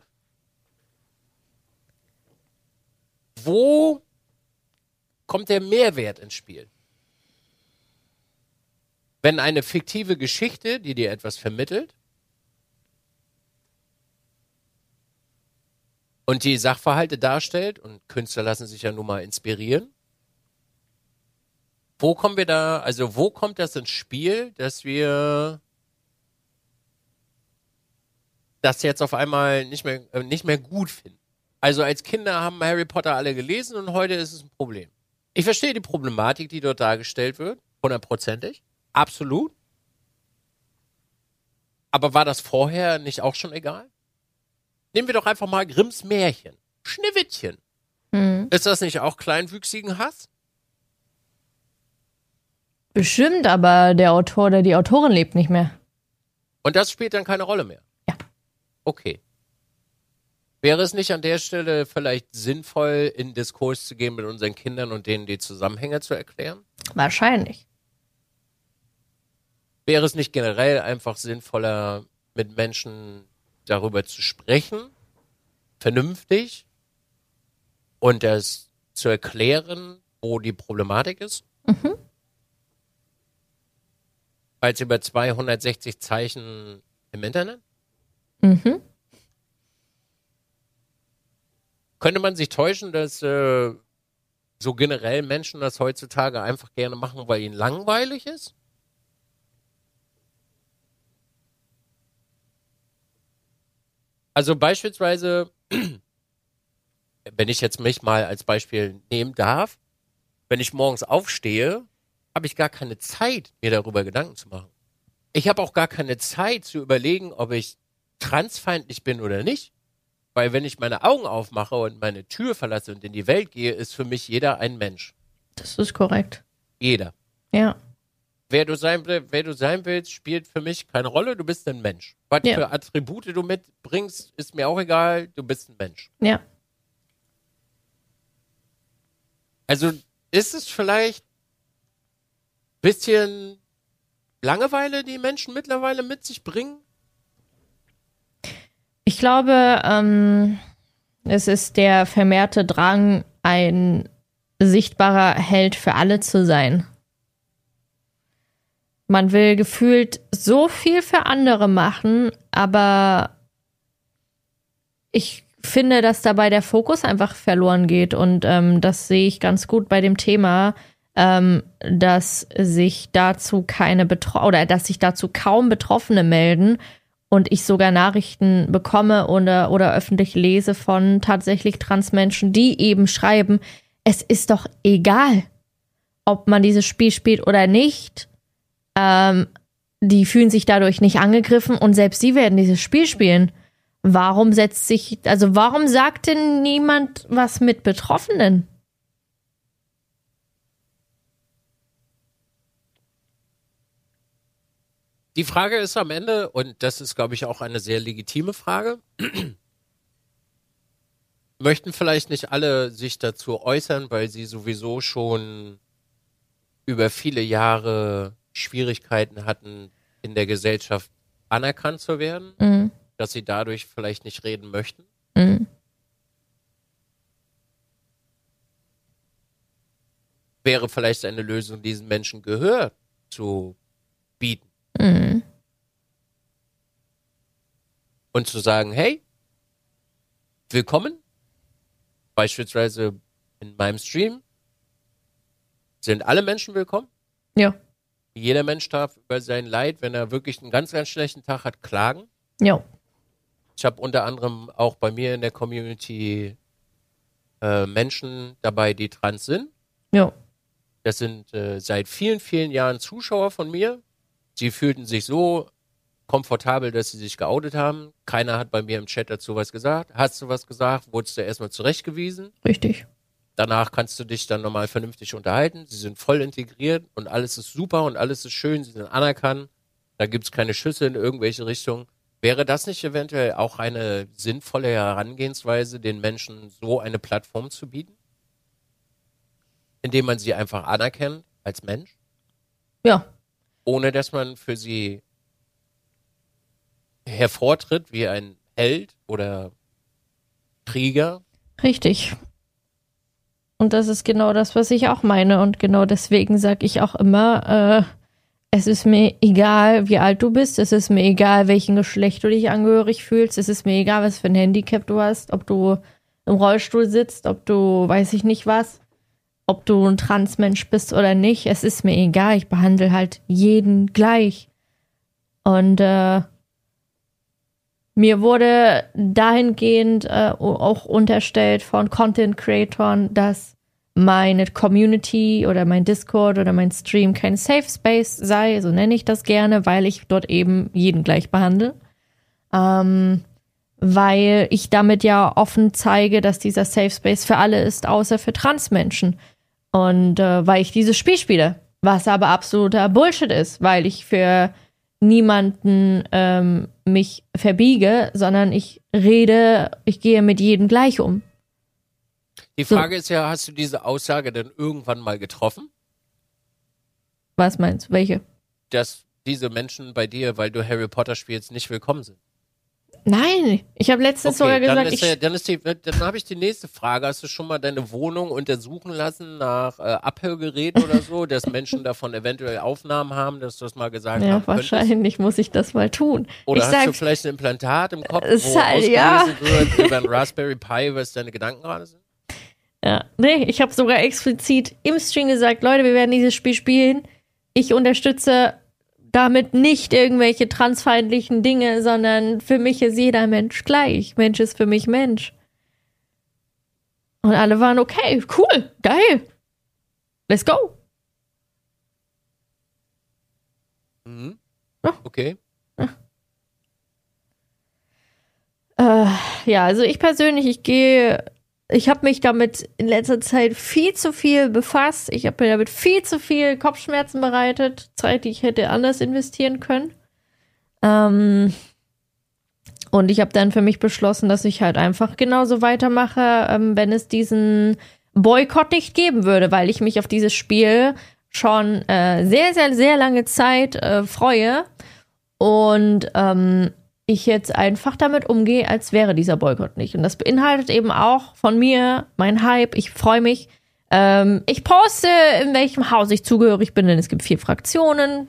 S2: Wo kommt der Mehrwert ins Spiel? Wenn eine fiktive Geschichte, die dir etwas vermittelt, und die Sachverhalte darstellt, und Künstler lassen sich ja nun mal inspirieren, wo kommen wir da, also wo kommt das ins Spiel, dass wir das jetzt auf einmal nicht mehr, äh, nicht mehr gut finden? Also als Kinder haben Harry Potter alle gelesen und heute ist es ein Problem. Ich verstehe die Problematik, die dort dargestellt wird, hundertprozentig, absolut. Aber war das vorher nicht auch schon egal? Nehmen wir doch einfach mal Grimms Märchen. Schneewittchen.
S1: Mhm.
S2: Ist das nicht auch kleinwüchsigen Hass?
S1: Bestimmt, aber der Autor oder die Autorin lebt nicht mehr.
S2: Und das spielt dann keine Rolle mehr.
S1: Ja.
S2: Okay. Wäre es nicht an der Stelle vielleicht sinnvoll, in Diskurs zu gehen mit unseren Kindern und denen die Zusammenhänge zu erklären?
S1: Wahrscheinlich.
S2: Wäre es nicht generell einfach sinnvoller, mit Menschen darüber zu sprechen, vernünftig, und das zu erklären, wo die Problematik ist?
S1: Mhm.
S2: Als über 260 Zeichen im Internet?
S1: Mhm.
S2: Könnte man sich täuschen, dass äh, so generell Menschen das heutzutage einfach gerne machen, weil ihnen langweilig ist? Also beispielsweise, wenn ich jetzt mich mal als Beispiel nehmen darf, wenn ich morgens aufstehe, habe ich gar keine Zeit, mir darüber Gedanken zu machen. Ich habe auch gar keine Zeit zu überlegen, ob ich transfeindlich bin oder nicht. Weil wenn ich meine Augen aufmache und meine Tür verlasse und in die Welt gehe, ist für mich jeder ein Mensch.
S1: Das ist korrekt.
S2: Jeder.
S1: Ja.
S2: Wer du sein, wer du sein willst, spielt für mich keine Rolle. Du bist ein Mensch. Was
S1: Ja.
S2: für Attribute du mitbringst, ist mir auch egal. Du bist ein Mensch.
S1: Ja.
S2: Also ist es vielleicht bisschen Langeweile, die Menschen mittlerweile mit sich bringen?
S1: Ich glaube, ähm, es ist der vermehrte Drang, ein sichtbarer Held für alle zu sein. Man will gefühlt so viel für andere machen, aber ich finde, dass dabei der Fokus einfach verloren geht und ähm, das sehe ich ganz gut bei dem Thema, ähm, dass sich dazu keine Betro oder dass sich dazu kaum Betroffene melden und ich sogar Nachrichten bekomme oder, oder öffentlich lese von tatsächlich Transmenschen, die eben schreiben, es ist doch egal, ob man dieses Spiel spielt oder nicht, ähm, die fühlen sich dadurch nicht angegriffen und selbst sie werden dieses Spiel spielen. Warum setzt sich, also warum sagt denn niemand was mit Betroffenen?
S2: Die Frage ist am Ende, und das ist, glaube ich, auch eine sehr legitime Frage, möchten vielleicht nicht alle sich dazu äußern, weil sie sowieso schon über viele Jahre Schwierigkeiten hatten, in der Gesellschaft anerkannt zu werden, mhm. dass sie dadurch vielleicht nicht reden möchten. Mhm. Wäre vielleicht eine Lösung, diesen Menschen Gehör zu bieten. Mhm. Und zu sagen, hey, willkommen. Beispielsweise in meinem Stream sind alle Menschen willkommen.
S1: Ja.
S2: Jeder Mensch darf über sein Leid, wenn er wirklich einen ganz, ganz schlechten Tag hat, klagen.
S1: Ja.
S2: Ich habe unter anderem auch bei mir in der Community äh, Menschen dabei, die trans sind.
S1: Ja.
S2: Das sind äh, seit vielen, vielen Jahren Zuschauer von mir. Sie fühlten sich so komfortabel, dass sie sich geoutet haben. Keiner hat bei mir im Chat dazu was gesagt. Hast du was gesagt? Wurdest du erstmal zurechtgewiesen?
S1: Richtig.
S2: Danach kannst du dich dann nochmal vernünftig unterhalten. Sie sind voll integriert und alles ist super und alles ist schön. Sie sind anerkannt. Da gibt es keine Schüsse in irgendwelche Richtungen. Wäre das nicht eventuell auch eine sinnvolle Herangehensweise, den Menschen so eine Plattform zu bieten? Indem man sie einfach anerkennt als Mensch?
S1: Ja.
S2: Ohne dass man für sie hervortritt wie ein Held oder Krieger.
S1: Richtig. Und das ist genau das, was ich auch meine. Und genau deswegen sage ich auch immer, äh, es ist mir egal, wie alt du bist. Es ist mir egal, welchen Geschlecht du dich angehörig fühlst. Es ist mir egal, was für ein Handicap du hast. Ob du im Rollstuhl sitzt, ob du weiß ich nicht was. Ob du ein Transmensch bist oder nicht. Es ist mir egal. Ich behandle halt jeden gleich. Und äh, mir wurde dahingehend äh, auch unterstellt von Content-Creatoren, dass meine Community oder mein Discord oder mein Stream kein Safe Space sei, so nenne ich das gerne, weil ich dort eben jeden gleich behandle. Ähm, weil ich damit ja offen zeige, dass dieser Safe Space für alle ist, außer für Transmenschen. Und äh, weil ich dieses Spiel spiele, was aber absoluter Bullshit ist, weil ich für niemanden ähm, mich verbiege, sondern ich rede, ich gehe mit jedem gleich um.
S2: Die Frage so. ist ja, hast du diese Aussage denn irgendwann mal getroffen?
S1: Was meinst du? Welche?
S2: Dass diese Menschen bei dir, weil du Harry Potter spielst, nicht willkommen sind.
S1: Nein, ich habe letztens okay, sogar gesagt,
S2: dann ist, ich, dann, ist die, dann habe ich die nächste Frage. Hast du schon mal deine Wohnung untersuchen lassen nach äh, Abhörgeräten oder so, dass Menschen davon eventuell Aufnahmen haben, dass du das mal gesagt
S1: ja,
S2: haben
S1: wahrscheinlich
S2: könntest?
S1: muss ich das mal tun.
S2: Oder
S1: ich
S2: hast
S1: sag,
S2: du vielleicht ein Implantat im Kopf, wo
S1: halt, ja.
S2: wird über ein Raspberry Pi, was deine Gedanken gerade sind?
S1: Ja, nee, ich habe sogar explizit im Stream gesagt, Leute, wir werden dieses Spiel spielen. Ich unterstütze damit nicht irgendwelche transfeindlichen Dinge, sondern für mich ist jeder Mensch gleich. Mensch ist für mich Mensch. Und alle waren okay, cool, geil. Let's go.
S2: Mhm. Okay.
S1: Ja. Äh, ja, also ich persönlich, ich gehe ich habe mich damit in letzter Zeit viel zu viel befasst. Ich habe mir damit viel zu viel Kopfschmerzen bereitet. Zeit, die ich hätte anders investieren können. Ähm und ich habe dann für mich beschlossen, dass ich halt einfach genauso weitermache, ähm, wenn es diesen Boykott nicht geben würde, weil ich mich auf dieses Spiel schon äh, sehr, sehr, sehr lange Zeit äh, freue. Und ähm, ich jetzt einfach damit umgehe, als wäre dieser Boykott nicht. Und das beinhaltet eben auch von mir mein Hype. Ich freue mich. Ähm, ich poste, in welchem Haus ich zugehörig bin, denn es gibt vier Fraktionen.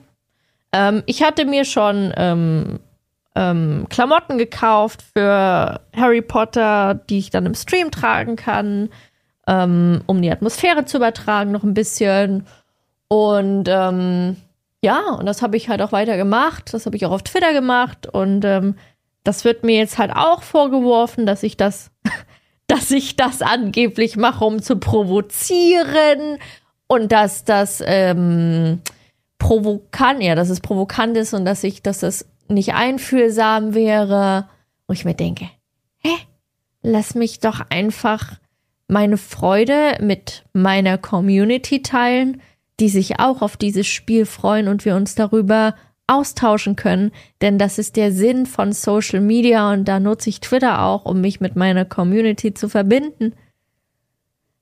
S1: Ähm, ich hatte mir schon ähm, ähm Klamotten gekauft für Harry Potter, die ich dann im Stream tragen kann, ähm, um die Atmosphäre zu übertragen noch ein bisschen. Und ähm, ja, und das habe ich halt auch weiter gemacht. Das habe ich auch auf Twitter gemacht. Und ähm, das wird mir jetzt halt auch vorgeworfen, dass ich das, dass ich das angeblich mache, um zu provozieren und dass das ähm, provokant, ja, dass es provokant ist und dass ich, dass das nicht einfühlsam wäre. Wo ich mir denke, hä? Lass mich doch einfach meine Freude mit meiner Community teilen, die sich auch auf dieses Spiel freuen und wir uns darüber austauschen können, denn das ist der Sinn von Social Media und da nutze ich Twitter auch, um mich mit meiner Community zu verbinden.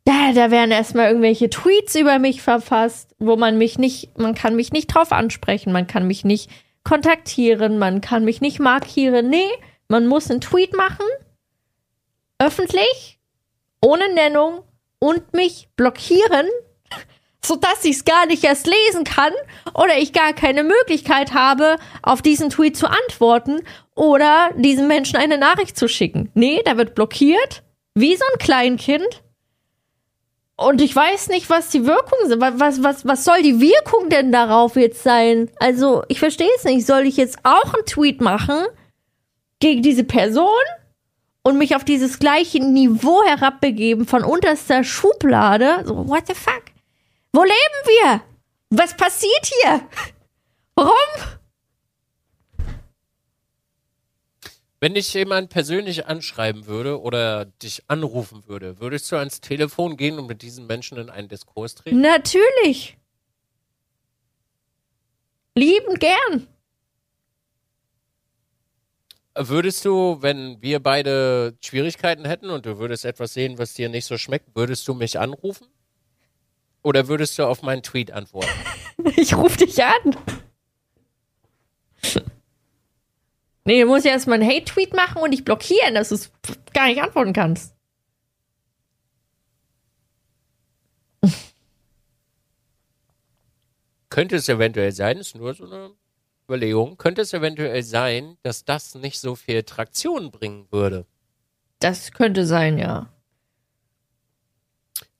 S1: Da, da werden erstmal irgendwelche Tweets über mich verfasst, wo man mich nicht, man kann mich nicht drauf ansprechen, man kann mich nicht kontaktieren, man kann mich nicht markieren. Nee, man muss einen Tweet machen, öffentlich, ohne Nennung und mich blockieren, sodass ich es gar nicht erst lesen kann oder ich gar keine Möglichkeit habe, auf diesen Tweet zu antworten oder diesem Menschen eine Nachricht zu schicken. Nee, da wird blockiert, wie so ein Kleinkind. Und ich weiß nicht, was die Wirkung ist. Was, was, was soll die Wirkung denn darauf jetzt sein? Also, ich verstehe es nicht. Soll ich jetzt auch einen Tweet machen gegen diese Person? und mich auf dieses gleiche Niveau herabbegeben von unterster Schublade. So, what the fuck? Wo leben wir? Was passiert hier? Warum?
S2: Wenn dich jemand persönlich anschreiben würde oder dich anrufen würde, würdest du ans Telefon gehen und mit diesen Menschen in einen Diskurs treten?
S1: Natürlich. Lieben gern.
S2: Würdest du, wenn wir beide Schwierigkeiten hätten und du würdest etwas sehen, was dir nicht so schmeckt, würdest du mich anrufen? Oder würdest du auf meinen Tweet antworten?
S1: ich rufe dich an. Nee, du musst ja erstmal einen Hate-Tweet machen und dich blockieren, dass du es gar nicht antworten kannst.
S2: Könnte es eventuell sein, ist nur so eine Überlegung, könnte es eventuell sein, dass das nicht so viel Traktion bringen würde?
S1: Das könnte sein, ja.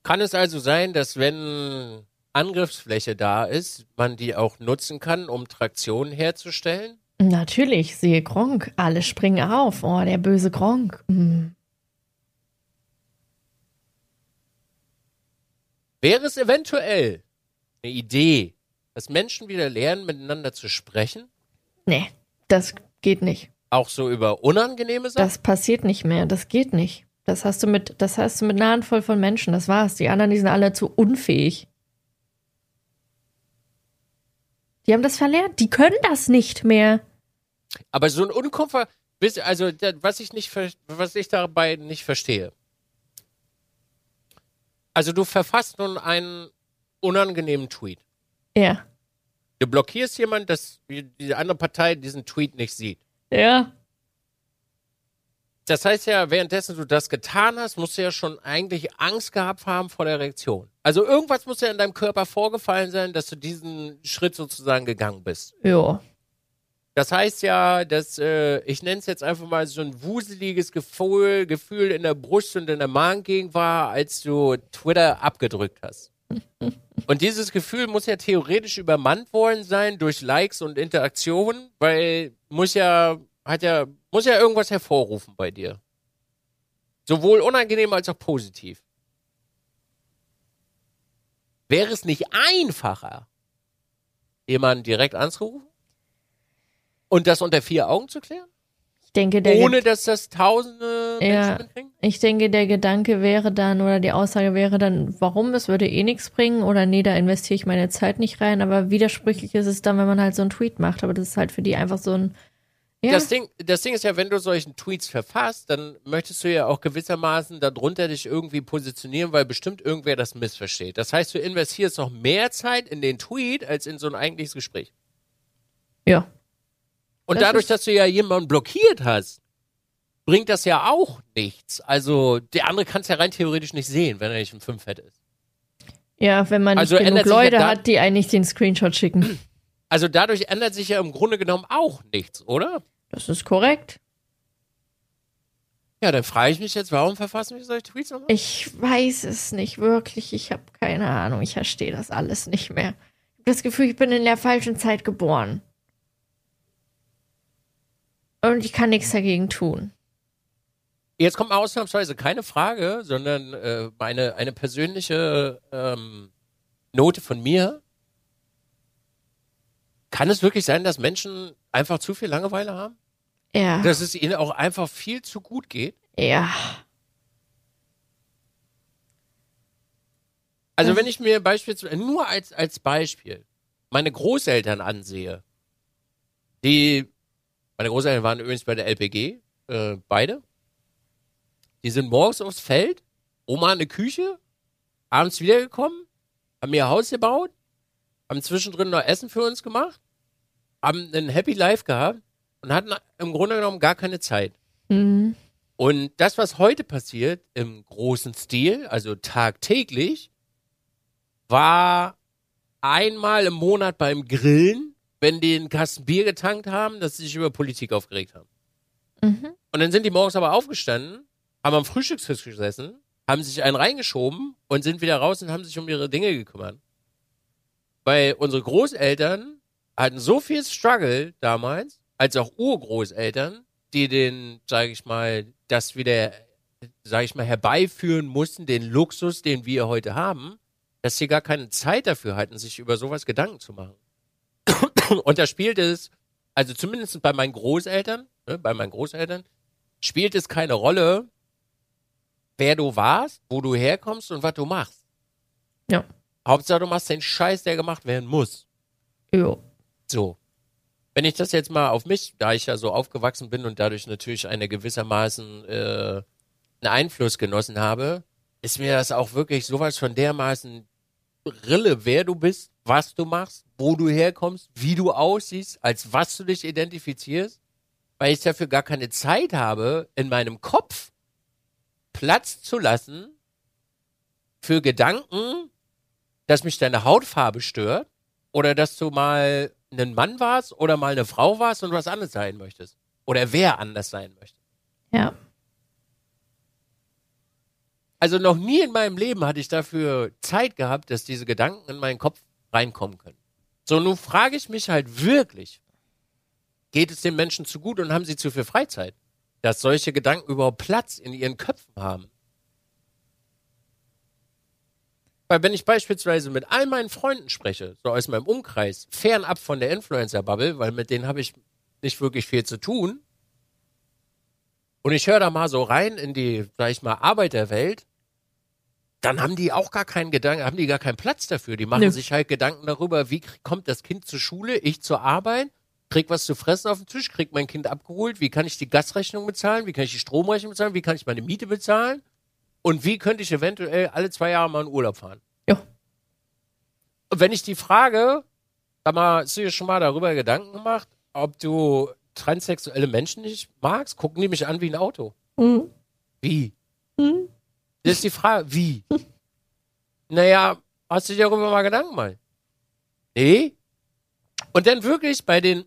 S2: Kann es also sein, dass wenn Angriffsfläche da ist, man die auch nutzen kann, um Traktion herzustellen?
S1: Natürlich, siehe Gronk. Alle springen auf. Oh, der böse Gronk. Mhm.
S2: Wäre es eventuell eine Idee, dass Menschen wieder lernen, miteinander zu sprechen?
S1: Nee, das geht nicht.
S2: Auch so über unangenehme Sachen?
S1: Das passiert nicht mehr. Das geht nicht. Das hast du mit, das hast du mit einer Handvoll von Menschen. Das war's. Die anderen, die sind alle zu unfähig. Die haben das verlernt. Die können das nicht mehr.
S2: Aber so ein Unkomfort, also was ich nicht, was ich dabei nicht verstehe. Also du verfasst nun einen unangenehmen Tweet.
S1: Ja.
S2: Du blockierst jemanden, dass die andere Partei diesen Tweet nicht sieht.
S1: Ja.
S2: Das heißt ja, währenddessen du das getan hast, musst du ja schon eigentlich Angst gehabt haben vor der Reaktion. Also irgendwas muss ja in deinem Körper vorgefallen sein, dass du diesen Schritt sozusagen gegangen bist.
S1: Ja.
S2: Das heißt ja, dass äh, ich nenne es jetzt einfach mal so ein wuseliges Gefühl, Gefühl in der Brust und in der Magengegend war, als du Twitter abgedrückt hast. Und dieses Gefühl muss ja theoretisch übermannt worden sein durch Likes und Interaktionen, weil muss ja, hat ja, muss ja irgendwas hervorrufen bei dir. Sowohl unangenehm als auch positiv. Wäre es nicht einfacher, jemanden direkt anzurufen? Und das unter vier Augen zu klären?
S1: Ich denke, der
S2: Ohne dass das tausende
S1: ja, Menschen Ich denke, der Gedanke wäre dann oder die Aussage wäre dann, warum, es würde eh nichts bringen oder nee, da investiere ich meine Zeit nicht rein. Aber widersprüchlich ist es dann, wenn man halt so einen Tweet macht. Aber das ist halt für die einfach so ein.
S2: Ja. Das, Ding, das Ding ist ja, wenn du solchen Tweets verfasst, dann möchtest du ja auch gewissermaßen darunter dich irgendwie positionieren, weil bestimmt irgendwer das missversteht. Das heißt, du investierst noch mehr Zeit in den Tweet als in so ein eigentliches Gespräch.
S1: Ja.
S2: Und das dadurch, dass du ja jemanden blockiert hast, bringt das ja auch nichts. Also der andere kann es ja rein theoretisch nicht sehen, wenn er nicht im 5 fett ist.
S1: Ja, wenn man nicht also genug Leute ja hat, die eigentlich den Screenshot schicken.
S2: Also dadurch ändert sich ja im Grunde genommen auch nichts, oder?
S1: Das ist korrekt.
S2: Ja, dann frage ich mich jetzt, warum verfassen wir solche Tweets nochmal?
S1: Ich weiß es nicht wirklich. Ich habe keine Ahnung. Ich verstehe das alles nicht mehr. Ich habe das Gefühl, ich bin in der falschen Zeit geboren. Und ich kann nichts dagegen tun.
S2: Jetzt kommt ausnahmsweise keine Frage, sondern äh, eine, eine persönliche ähm, Note von mir. Kann es wirklich sein, dass Menschen einfach zu viel Langeweile haben?
S1: Ja.
S2: Dass es ihnen auch einfach viel zu gut geht?
S1: ja.
S2: Also wenn ich mir beispielsweise nur als, als Beispiel meine Großeltern ansehe, die, meine Großeltern waren übrigens bei der LPG, äh, beide. Die sind morgens aufs Feld, Oma in der Küche, abends wiedergekommen, haben ihr Haus gebaut, haben zwischendrin noch Essen für uns gemacht, haben ein Happy Life gehabt und hatten im Grunde genommen gar keine Zeit.
S1: Mhm.
S2: Und das, was heute passiert im großen Stil, also tagtäglich, war einmal im Monat beim Grillen, wenn die einen Kasten Bier getankt haben, dass sie sich über Politik aufgeregt haben.
S1: Mhm.
S2: Und dann sind die morgens aber aufgestanden, haben am Frühstückstisch gesessen, haben sich einen reingeschoben und sind wieder raus und haben sich um ihre Dinge gekümmert. Weil unsere Großeltern hatten so viel Struggle damals, als auch Urgroßeltern, die den, sage ich mal, das wieder, sage ich mal, herbeiführen mussten, den Luxus, den wir heute haben, dass sie gar keine Zeit dafür hatten, sich über sowas Gedanken zu machen. Und da spielt es, also zumindest bei meinen Großeltern, ne, bei meinen Großeltern, spielt es keine Rolle, wer du warst, wo du herkommst und was du machst.
S1: Ja.
S2: Hauptsache, du machst den Scheiß, der gemacht werden muss.
S1: Jo.
S2: So. Wenn ich das jetzt mal auf mich, da ich ja so aufgewachsen bin und dadurch natürlich eine gewissermaßen äh, einen Einfluss genossen habe, ist mir das auch wirklich sowas von dermaßen Rille, wer du bist, was du machst, wo du herkommst, wie du aussiehst, als was du dich identifizierst, weil ich dafür gar keine Zeit habe, in meinem Kopf Platz zu lassen für Gedanken, dass mich deine Hautfarbe stört oder dass du mal ein Mann warst oder mal eine Frau warst und was anderes sein möchtest. Oder wer anders sein möchte.
S1: Ja.
S2: Also noch nie in meinem Leben hatte ich dafür Zeit gehabt, dass diese Gedanken in meinen Kopf reinkommen können. So, nun frage ich mich halt wirklich, geht es den Menschen zu gut und haben sie zu viel Freizeit, dass solche Gedanken überhaupt Platz in ihren Köpfen haben? Weil wenn ich beispielsweise mit all meinen Freunden spreche, so aus meinem Umkreis, fernab von der Influencer-Bubble, weil mit denen habe ich nicht wirklich viel zu tun, und ich höre da mal so rein in die, sag ich mal, Arbeiterwelt, dann haben die auch gar keinen Gedanken, haben die gar keinen Platz dafür. Die machen
S1: Nö.
S2: sich halt Gedanken darüber, wie kommt das Kind zur Schule, ich zur Arbeit, krieg was zu fressen auf den Tisch, krieg mein Kind abgeholt, wie kann ich die Gasrechnung bezahlen, wie kann ich die Stromrechnung bezahlen, wie kann ich meine Miete bezahlen und wie könnte ich eventuell alle zwei Jahre mal in Urlaub fahren.
S1: Jo.
S2: Und wenn ich die frage, sag mal, hast du dir schon mal darüber Gedanken gemacht, ob du transsexuelle Menschen nicht magst? Gucken die mich an wie ein Auto.
S1: Mhm.
S2: Wie?
S1: Mhm.
S2: Das ist die Frage, wie? naja, hast du dir darüber mal Gedanken gemacht? Nee? Und dann wirklich bei den,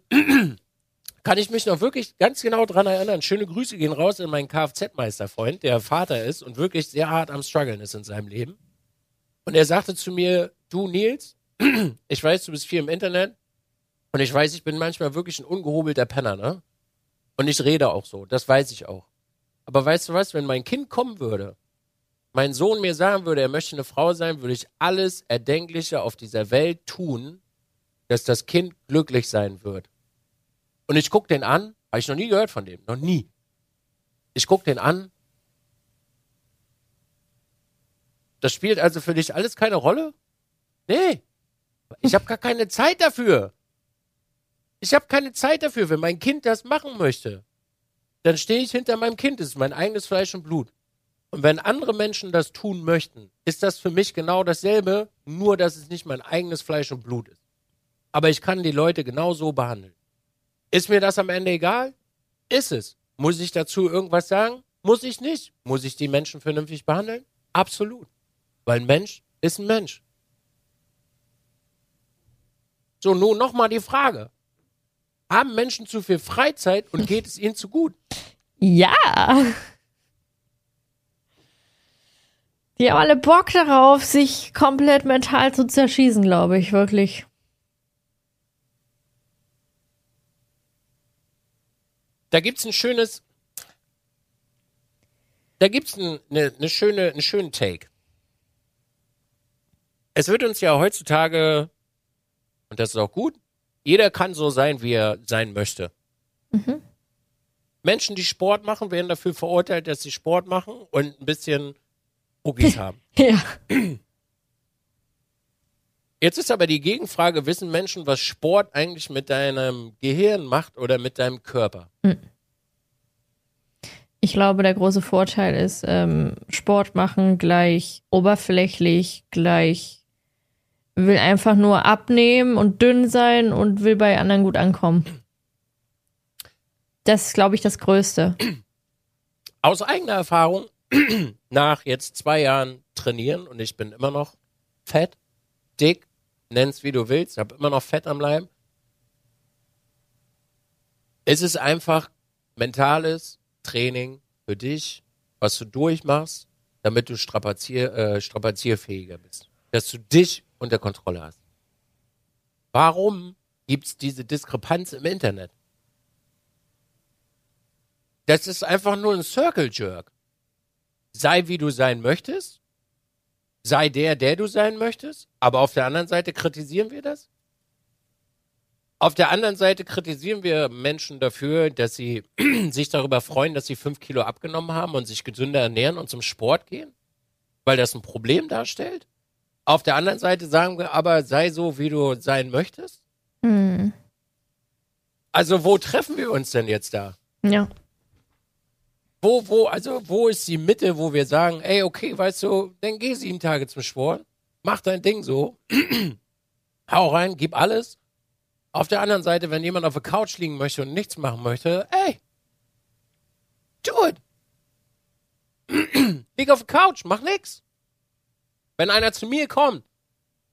S2: kann ich mich noch wirklich ganz genau dran erinnern. Schöne Grüße gehen raus in meinen Kfz-Meisterfreund, der Vater ist und wirklich sehr hart am struggeln ist in seinem Leben. Und er sagte zu mir, du Nils, ich weiß, du bist viel im Internet und ich weiß, ich bin manchmal wirklich ein ungehobelter Penner, ne? Und ich rede auch so, das weiß ich auch. Aber weißt du was, wenn mein Kind kommen würde, mein Sohn mir sagen würde, er möchte eine Frau sein, würde ich alles Erdenkliche auf dieser Welt tun, dass das Kind glücklich sein wird. Und ich guck den an, habe ich noch nie gehört von dem, noch nie. Ich guck den an. Das spielt also für dich alles keine Rolle? Nee. Ich habe gar keine Zeit dafür. Ich habe keine Zeit dafür, wenn mein Kind das machen möchte. Dann stehe ich hinter meinem Kind, das ist mein eigenes Fleisch und Blut. Und wenn andere Menschen das tun möchten, ist das für mich genau dasselbe, nur dass es nicht mein eigenes Fleisch und Blut ist. Aber ich kann die Leute genau so behandeln. Ist mir das am Ende egal? Ist es. Muss ich dazu irgendwas sagen? Muss ich nicht. Muss ich die Menschen vernünftig behandeln? Absolut. Weil ein Mensch ist ein Mensch. So, nun nochmal die Frage. Haben Menschen zu viel Freizeit und geht es ihnen zu gut?
S1: Ja. Die haben alle Bock darauf, sich komplett mental zu zerschießen, glaube ich, wirklich.
S2: Da gibt's ein schönes, da gibt's ein, eine, eine schöne, einen schönen Take. es wird uns ja heutzutage, und das ist auch gut, jeder kann so sein, wie er sein möchte.
S1: Mhm.
S2: Menschen, die Sport machen, werden dafür verurteilt, dass sie Sport machen und ein bisschen Ruckis haben.
S1: Ja.
S2: Jetzt ist aber die Gegenfrage, wissen Menschen, was Sport eigentlich mit deinem Gehirn macht oder mit deinem Körper?
S1: Ich glaube, der große Vorteil ist, ähm, Sport machen gleich oberflächlich, gleich will einfach nur abnehmen und dünn sein und will bei anderen gut ankommen. Das ist, glaube ich, das Größte.
S2: Aus eigener Erfahrung, nach jetzt zwei Jahren trainieren und ich bin immer noch fett, dick, nenn's wie du willst, habe immer noch Fett am Leib. Es ist einfach mentales Training für dich, was du durchmachst, damit du strapazier, äh, strapazierfähiger bist. Dass du dich unter Kontrolle hast. Warum gibt's diese Diskrepanz im Internet? Das ist einfach nur ein Circle Jerk. Sei wie du sein möchtest. Sei der, der du sein möchtest. Aber auf der anderen Seite kritisieren wir das. Auf der anderen Seite kritisieren wir Menschen dafür, dass sie sich darüber freuen, dass sie fünf Kilo abgenommen haben und sich gesünder ernähren und zum Sport gehen, weil das ein Problem darstellt. Auf der anderen Seite sagen wir aber, sei so, wie du sein möchtest.
S1: Hm.
S2: Also wo treffen wir uns denn jetzt da?
S1: Ja.
S2: Wo, wo, also wo ist die Mitte, wo wir sagen, ey, okay, weißt du, dann geh sieben Tage zum Sport, mach dein Ding so, hau rein, gib alles. Auf der anderen Seite, wenn jemand auf der Couch liegen möchte und nichts machen möchte, ey, do it. Lieg auf der Couch, mach nix. Wenn einer zu mir kommt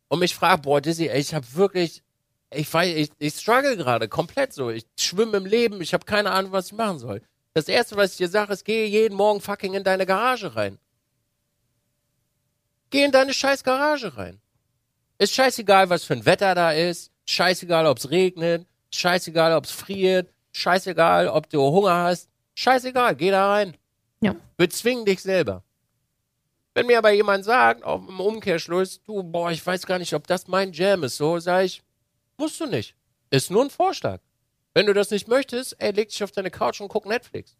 S2: und mich fragt, boah, Dizzy, ey, ich hab wirklich, ich ich, ich struggle gerade komplett so. Ich schwimme im Leben, ich habe keine Ahnung, was ich machen soll. Das erste, was ich dir sage, ist, geh jeden Morgen fucking in deine Garage rein. Geh in deine scheiß Garage rein. Ist scheißegal, was für ein Wetter da ist. Scheißegal, ob's regnet. Scheißegal, ob's friert. Scheißegal, ob du Hunger hast. Scheißegal, geh da rein.
S1: Ja.
S2: Bezwing dich selber. Wenn mir aber jemand sagt, auch im Umkehrschluss, du, boah, ich weiß gar nicht, ob das mein Jam ist, so, sag ich, musst du nicht. Ist nur ein Vorschlag. Wenn du das nicht möchtest, ey, leg dich auf deine Couch und guck Netflix.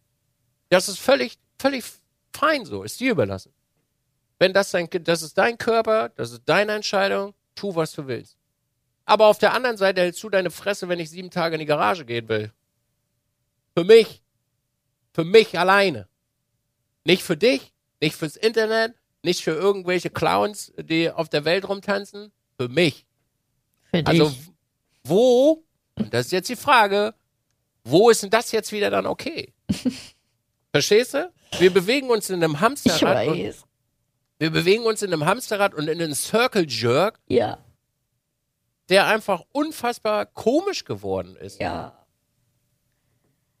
S2: Das ist völlig, völlig fein so, ist dir überlassen. Wenn das dein, das ist dein Körper, das ist deine Entscheidung, tu, was du willst. Aber auf der anderen Seite hältst du deine Fresse, wenn ich sieben Tage in die Garage gehen will. Für mich. Für mich alleine. Nicht für dich, nicht fürs Internet, nicht für irgendwelche Clowns, die auf der Welt rumtanzen. Für mich.
S1: Für dich.
S2: Also, wo, und das ist jetzt die Frage, wo ist denn das jetzt wieder dann okay? Verstehst du? Wir bewegen uns in einem
S1: ich
S2: Hamsterrad. Und,
S1: weiß.
S2: wir bewegen uns in einem Hamsterrad und in einem Circle Jerk,
S1: Ja.
S2: der einfach unfassbar komisch geworden ist.
S1: Ja.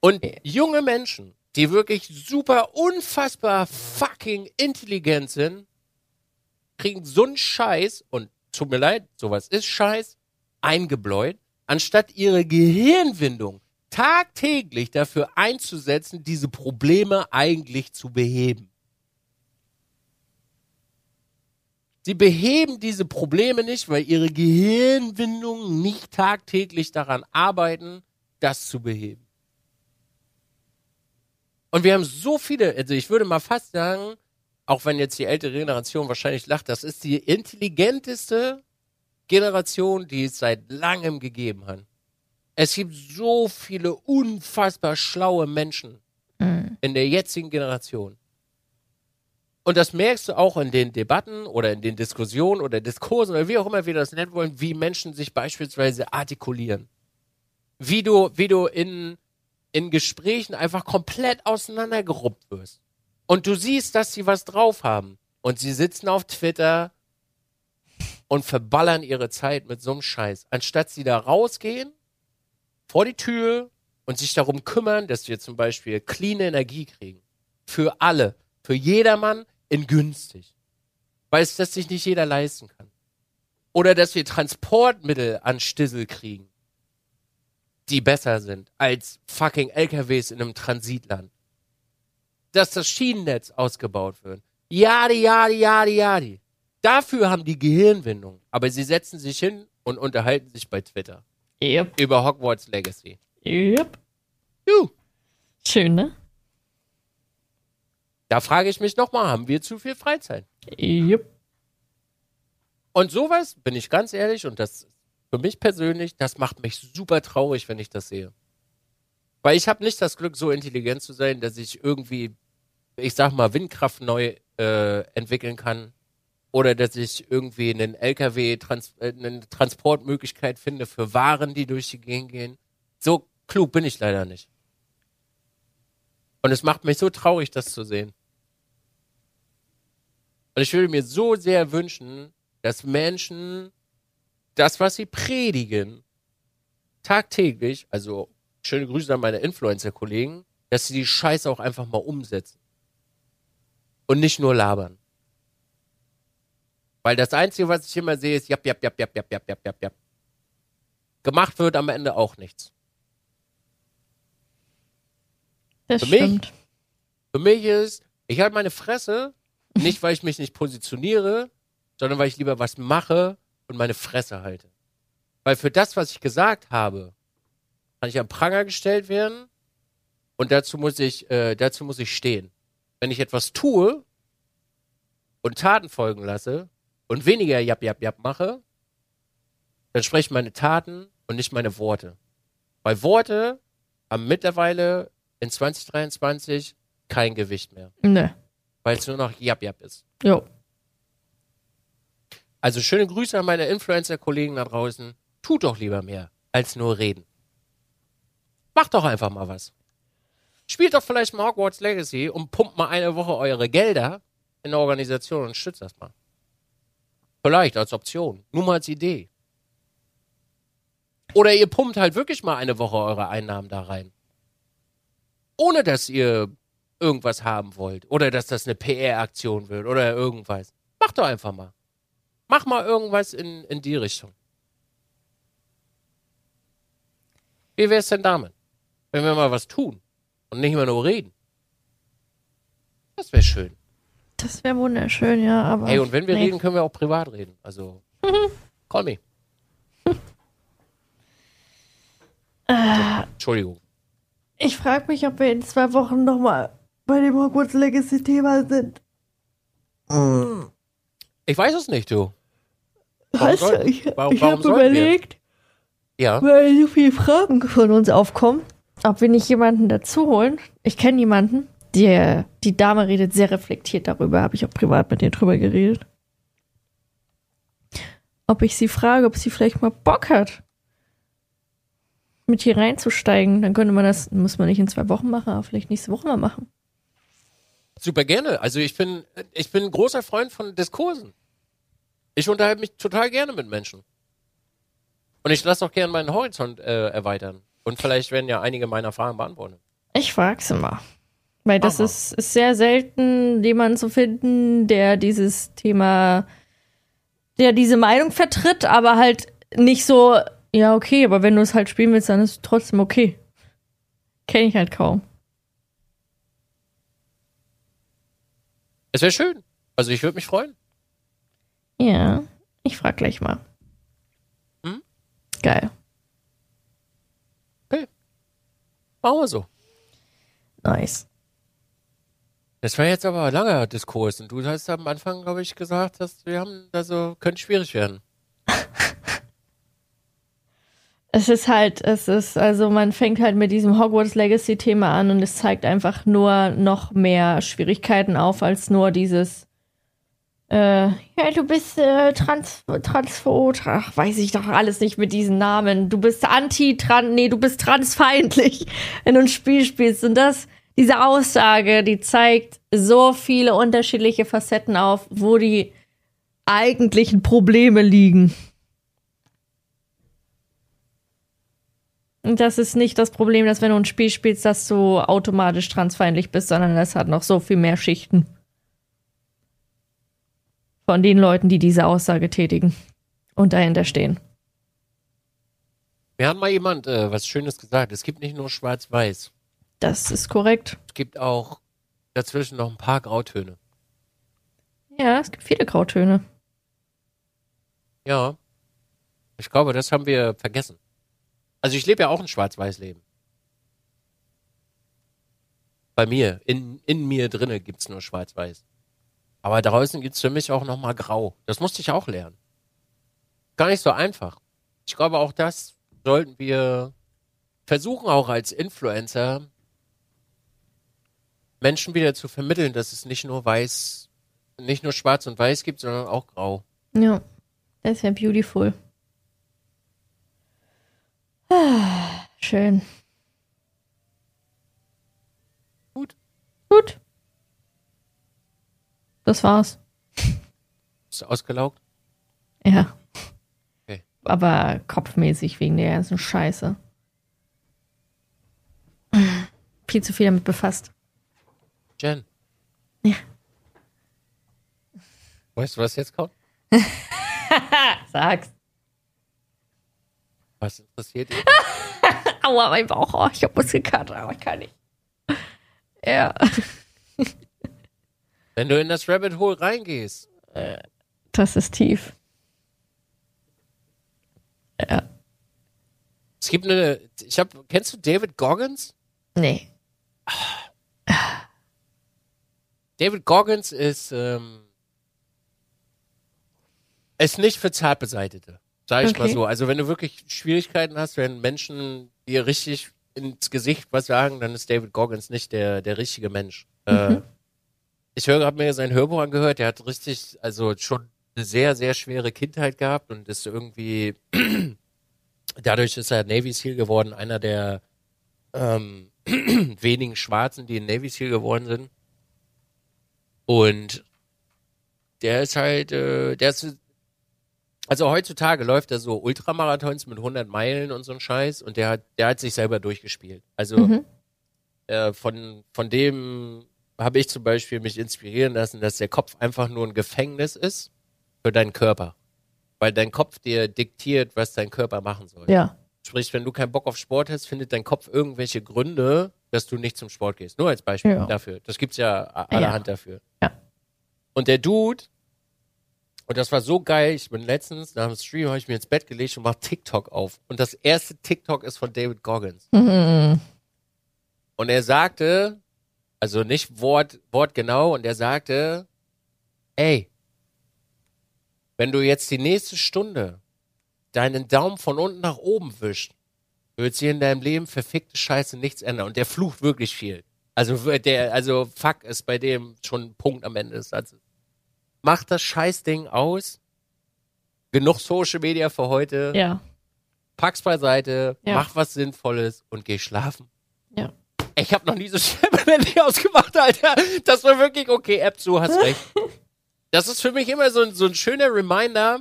S2: Und junge Menschen, die wirklich super, unfassbar fucking intelligent sind, kriegen so einen Scheiß, und tut mir leid, sowas ist Scheiß, eingebläut, anstatt ihre Gehirnwindung tagtäglich dafür einzusetzen, diese Probleme eigentlich zu beheben. Sie beheben diese Probleme nicht, weil ihre Gehirnwindungen nicht tagtäglich daran arbeiten, das zu beheben. Und wir haben so viele, also ich würde mal fast sagen, auch wenn jetzt die ältere Generation wahrscheinlich lacht, das ist die intelligenteste Generation, die es seit langem gegeben hat. Es gibt so viele unfassbar schlaue Menschen
S1: Mhm.
S2: in der jetzigen Generation. Und das merkst du auch in den Debatten oder in den Diskussionen oder Diskursen oder wie auch immer wir das nennen wollen, wie Menschen sich beispielsweise artikulieren. Wie du, wie du in, in Gesprächen einfach komplett auseinandergeruppt wirst. Und du siehst, dass sie was drauf haben. Und sie sitzen auf Twitter und verballern ihre Zeit mit so einem Scheiß. Anstatt sie da rausgehen, vor die Tür und sich darum kümmern, dass wir zum Beispiel clean Energie kriegen. Für alle. Für jedermann in günstig. Weil es das sich nicht jeder leisten kann. Oder dass wir Transportmittel an Stissel kriegen, die besser sind als fucking LKWs in einem Transitland. Dass das Schienennetz ausgebaut wird. Jadi, jadi, jadi, jadi. Dafür haben die Gehirnwindung. Aber sie setzen sich hin und unterhalten sich bei Twitter
S1: Yep.
S2: über Hogwarts Legacy.
S1: Yep.
S2: Juh.
S1: Schön, ne?
S2: Da frage ich mich nochmal, haben wir zu viel Freizeit?
S1: Yep.
S2: Und sowas, bin ich ganz ehrlich, und das für mich persönlich, das macht mich super traurig, wenn ich das sehe. Weil ich habe nicht das Glück, so intelligent zu sein, dass ich irgendwie, ich sag mal, Windkraft neu äh, entwickeln kann. Oder dass ich irgendwie einen LKW, trans äh, eine Transportmöglichkeit finde für Waren, die durch die Gegend gehen. So klug bin ich leider nicht. Und es macht mich so traurig, das zu sehen. Und ich würde mir so sehr wünschen, dass Menschen das, was sie predigen, tagtäglich, also schöne Grüße an meine Influencer-Kollegen, dass sie die Scheiße auch einfach mal umsetzen. Und nicht nur labern. Weil das Einzige, was ich immer sehe, ist jap, jap, jap, jap, jap, jap, jap, jap, jap. Gemacht wird am Ende auch nichts.
S1: Das
S2: Für mich?
S1: stimmt.
S2: Für mich ist, ich halte meine Fresse, nicht weil ich mich nicht positioniere, sondern weil ich lieber was mache und meine Fresse halte. Weil für das, was ich gesagt habe, kann ich am Pranger gestellt werden und dazu muss ich, äh, dazu muss ich stehen. Wenn ich etwas tue und Taten folgen lasse und weniger jap, jap, jap mache, dann sprechen meine Taten und nicht meine Worte. Weil Worte haben mittlerweile in 2023 kein Gewicht mehr,
S1: Ne.
S2: weil es nur noch jap, jap ist.
S1: Jo.
S2: Also schöne Grüße an meine Influencer-Kollegen da draußen. Tut doch lieber mehr, als nur reden. Macht doch einfach mal was. Spielt doch vielleicht mal Hogwarts Legacy und pumpt mal eine Woche eure Gelder in eine Organisation und stützt das mal. Vielleicht als Option. Nur mal als Idee. Oder ihr pumpt halt wirklich mal eine Woche eure Einnahmen da rein. Ohne dass ihr irgendwas haben wollt. Oder dass das eine PR-Aktion wird oder irgendwas. Macht doch einfach mal. Mach mal irgendwas in, in die Richtung. Wie wär's denn damit? Wenn wir mal was tun und nicht immer nur reden. Das wäre schön.
S1: Das wäre wunderschön, ja, aber.
S2: Hey, und wenn wir
S1: nee.
S2: reden, können wir auch privat reden. Also, call me. Entschuldigung.
S1: Ich frage mich, ob wir in zwei Wochen nochmal bei dem Hogwarts Legacy-Thema sind.
S2: Ich weiß es nicht, du.
S1: Weißt du, ich,
S2: warum-
S1: ich habe überlegt,
S2: Ja.
S1: weil so viele Fragen von uns aufkommen, ob wir nicht jemanden dazu holen. Ich kenne jemanden, der, die Dame redet sehr reflektiert darüber, habe ich auch privat mit ihr drüber geredet. Ob ich sie frage, ob sie vielleicht mal Bock hat, mit hier reinzusteigen. Dann könnte man das, muss man nicht in zwei Wochen machen, aber vielleicht nächste Woche mal machen.
S2: Super gerne. Also ich bin, ich bin ein großer Freund von Diskursen. Ich unterhalte mich total gerne mit Menschen. Und ich lasse auch gerne meinen Horizont äh, erweitern. Und vielleicht werden ja einige meiner Fragen beantwortet.
S1: Ich frage sie mal. Weil das ist, ist sehr selten, jemanden zu finden, der dieses Thema, der diese Meinung vertritt, aber halt nicht so, ja, okay, aber wenn du es halt spielen willst, dann ist es trotzdem okay. Kenne ich halt kaum.
S2: Es wäre schön. Also ich würde mich freuen.
S1: Ja, ich frag gleich mal.
S2: Hm?
S1: Geil.
S2: Machen wir so.
S1: Nice.
S2: Das war jetzt aber ein langer Diskurs. Und du hast am Anfang, glaube ich, gesagt, dass wir haben, also könnte schwierig werden.
S1: Es ist halt, es ist, also man fängt halt mit diesem Hogwarts Legacy Thema an und es zeigt einfach nur noch mehr Schwierigkeiten auf als nur dieses, äh, ja, du bist äh, trans, transphob, ach, weiß ich doch alles nicht mit diesen Namen. Du bist anti, tran, nee, du bist transfeindlich, wenn du ein Spiel spielst. Und das, diese Aussage, die zeigt so viele unterschiedliche Facetten auf, wo die eigentlichen Probleme liegen. Und das ist nicht das Problem, dass wenn du ein Spiel spielst, dass du automatisch transfeindlich bist, sondern es hat noch so viel mehr Schichten. Von den Leuten, die diese Aussage tätigen und dahinter stehen.
S2: Mir hat mal jemand äh, was Schönes gesagt. Es gibt nicht nur Schwarz-Weiß.
S1: Das ist korrekt.
S2: Es gibt auch dazwischen noch ein paar Grautöne.
S1: Ja, es gibt viele Grautöne.
S2: Ja. Ich glaube, das haben wir vergessen. Also ich lebe ja auch ein Schwarz-Weiß-Leben. Bei mir, in, in mir drinne gibt's nur Schwarz-Weiß. Aber draußen gibt's für mich auch nochmal Grau. Das musste ich auch lernen. Gar nicht so einfach. Ich glaube, auch das sollten wir versuchen, auch als Influencer Menschen wieder zu vermitteln, dass es nicht nur weiß, nicht nur schwarz und weiß gibt, sondern auch grau.
S1: Ja, das ist ja beautiful. Ah, schön.
S2: Gut.
S1: Gut. Das war's.
S2: Ist ausgelaugt?
S1: Ja.
S2: Okay.
S1: Aber kopfmäßig wegen der ganzen Scheiße. Viel zu viel damit befasst.
S2: Jen.
S1: Ja.
S2: Weißt du, was jetzt kommt?
S1: Sag's.
S2: Was interessiert dich?
S1: Aua, mein Bauch. Oh, ich hab Muskelkater, aber ich kann nicht. Ja.
S2: Wenn du in das Rabbit Hole reingehst,
S1: Das ist tief. Ja.
S2: es gibt eine, ich hab, kennst du David Goggins?
S1: Nee.
S2: David Goggins ist, ähm, ist nicht für Zartbeseitete, sag ich mal
S1: Okay.
S2: so. Also wenn du wirklich Schwierigkeiten hast, wenn Menschen dir richtig ins Gesicht was sagen, dann ist David Goggins nicht der, der richtige Mensch. Äh, ich höre, habe mir sein Hörbuch angehört, der hat richtig, also schon eine sehr, sehr schwere Kindheit gehabt und ist irgendwie, dadurch ist er Navy SEAL geworden, einer der ähm, wenigen Schwarzen, die in Navy SEAL geworden sind. Und der ist halt, äh, der ist, also heutzutage läuft er so Ultramarathons mit 100 Meilen und so ein Scheiß und der hat, der hat sich selber durchgespielt. Also
S1: Mhm.
S2: äh, von, von dem habe ich zum Beispiel mich inspirieren lassen, dass der Kopf einfach nur ein Gefängnis ist für deinen Körper. Weil dein Kopf dir diktiert, was dein Körper machen soll.
S1: Ja.
S2: Sprich, wenn du keinen Bock auf Sport hast, findet dein Kopf irgendwelche Gründe, dass du nicht zum Sport gehst. Nur als Beispiel
S1: Ja.
S2: dafür. Das gibt's ja allerhand dafür.
S1: Ja.
S2: Und der Dude, und das war so geil, ich bin letztens nach dem Stream, habe ich mir ins Bett gelegt und mach TikTok auf. Und das erste TikTok ist von David Goggins.
S1: Mhm.
S2: Und er sagte, also nicht Wort, wortgenau, und er sagte, ey, wenn du jetzt die nächste Stunde deinen Daumen von unten nach oben wischt, wird sich in deinem Leben verfickte Scheiße nichts ändern. Und der flucht wirklich viel. Also der, also fuck ist bei dem schon ein Punkt am Ende des Satzes. Mach das Scheißding aus. Genug Social Media für heute.
S1: Ja.
S2: Pack's beiseite,
S1: Ja.
S2: mach was Sinnvolles und geh schlafen.
S1: Ja.
S2: Ich habe noch nie so schnell ausgemacht, Alter. Das war wirklich okay. App zu, hast recht. Das ist für mich immer so ein, so ein schöner Reminder.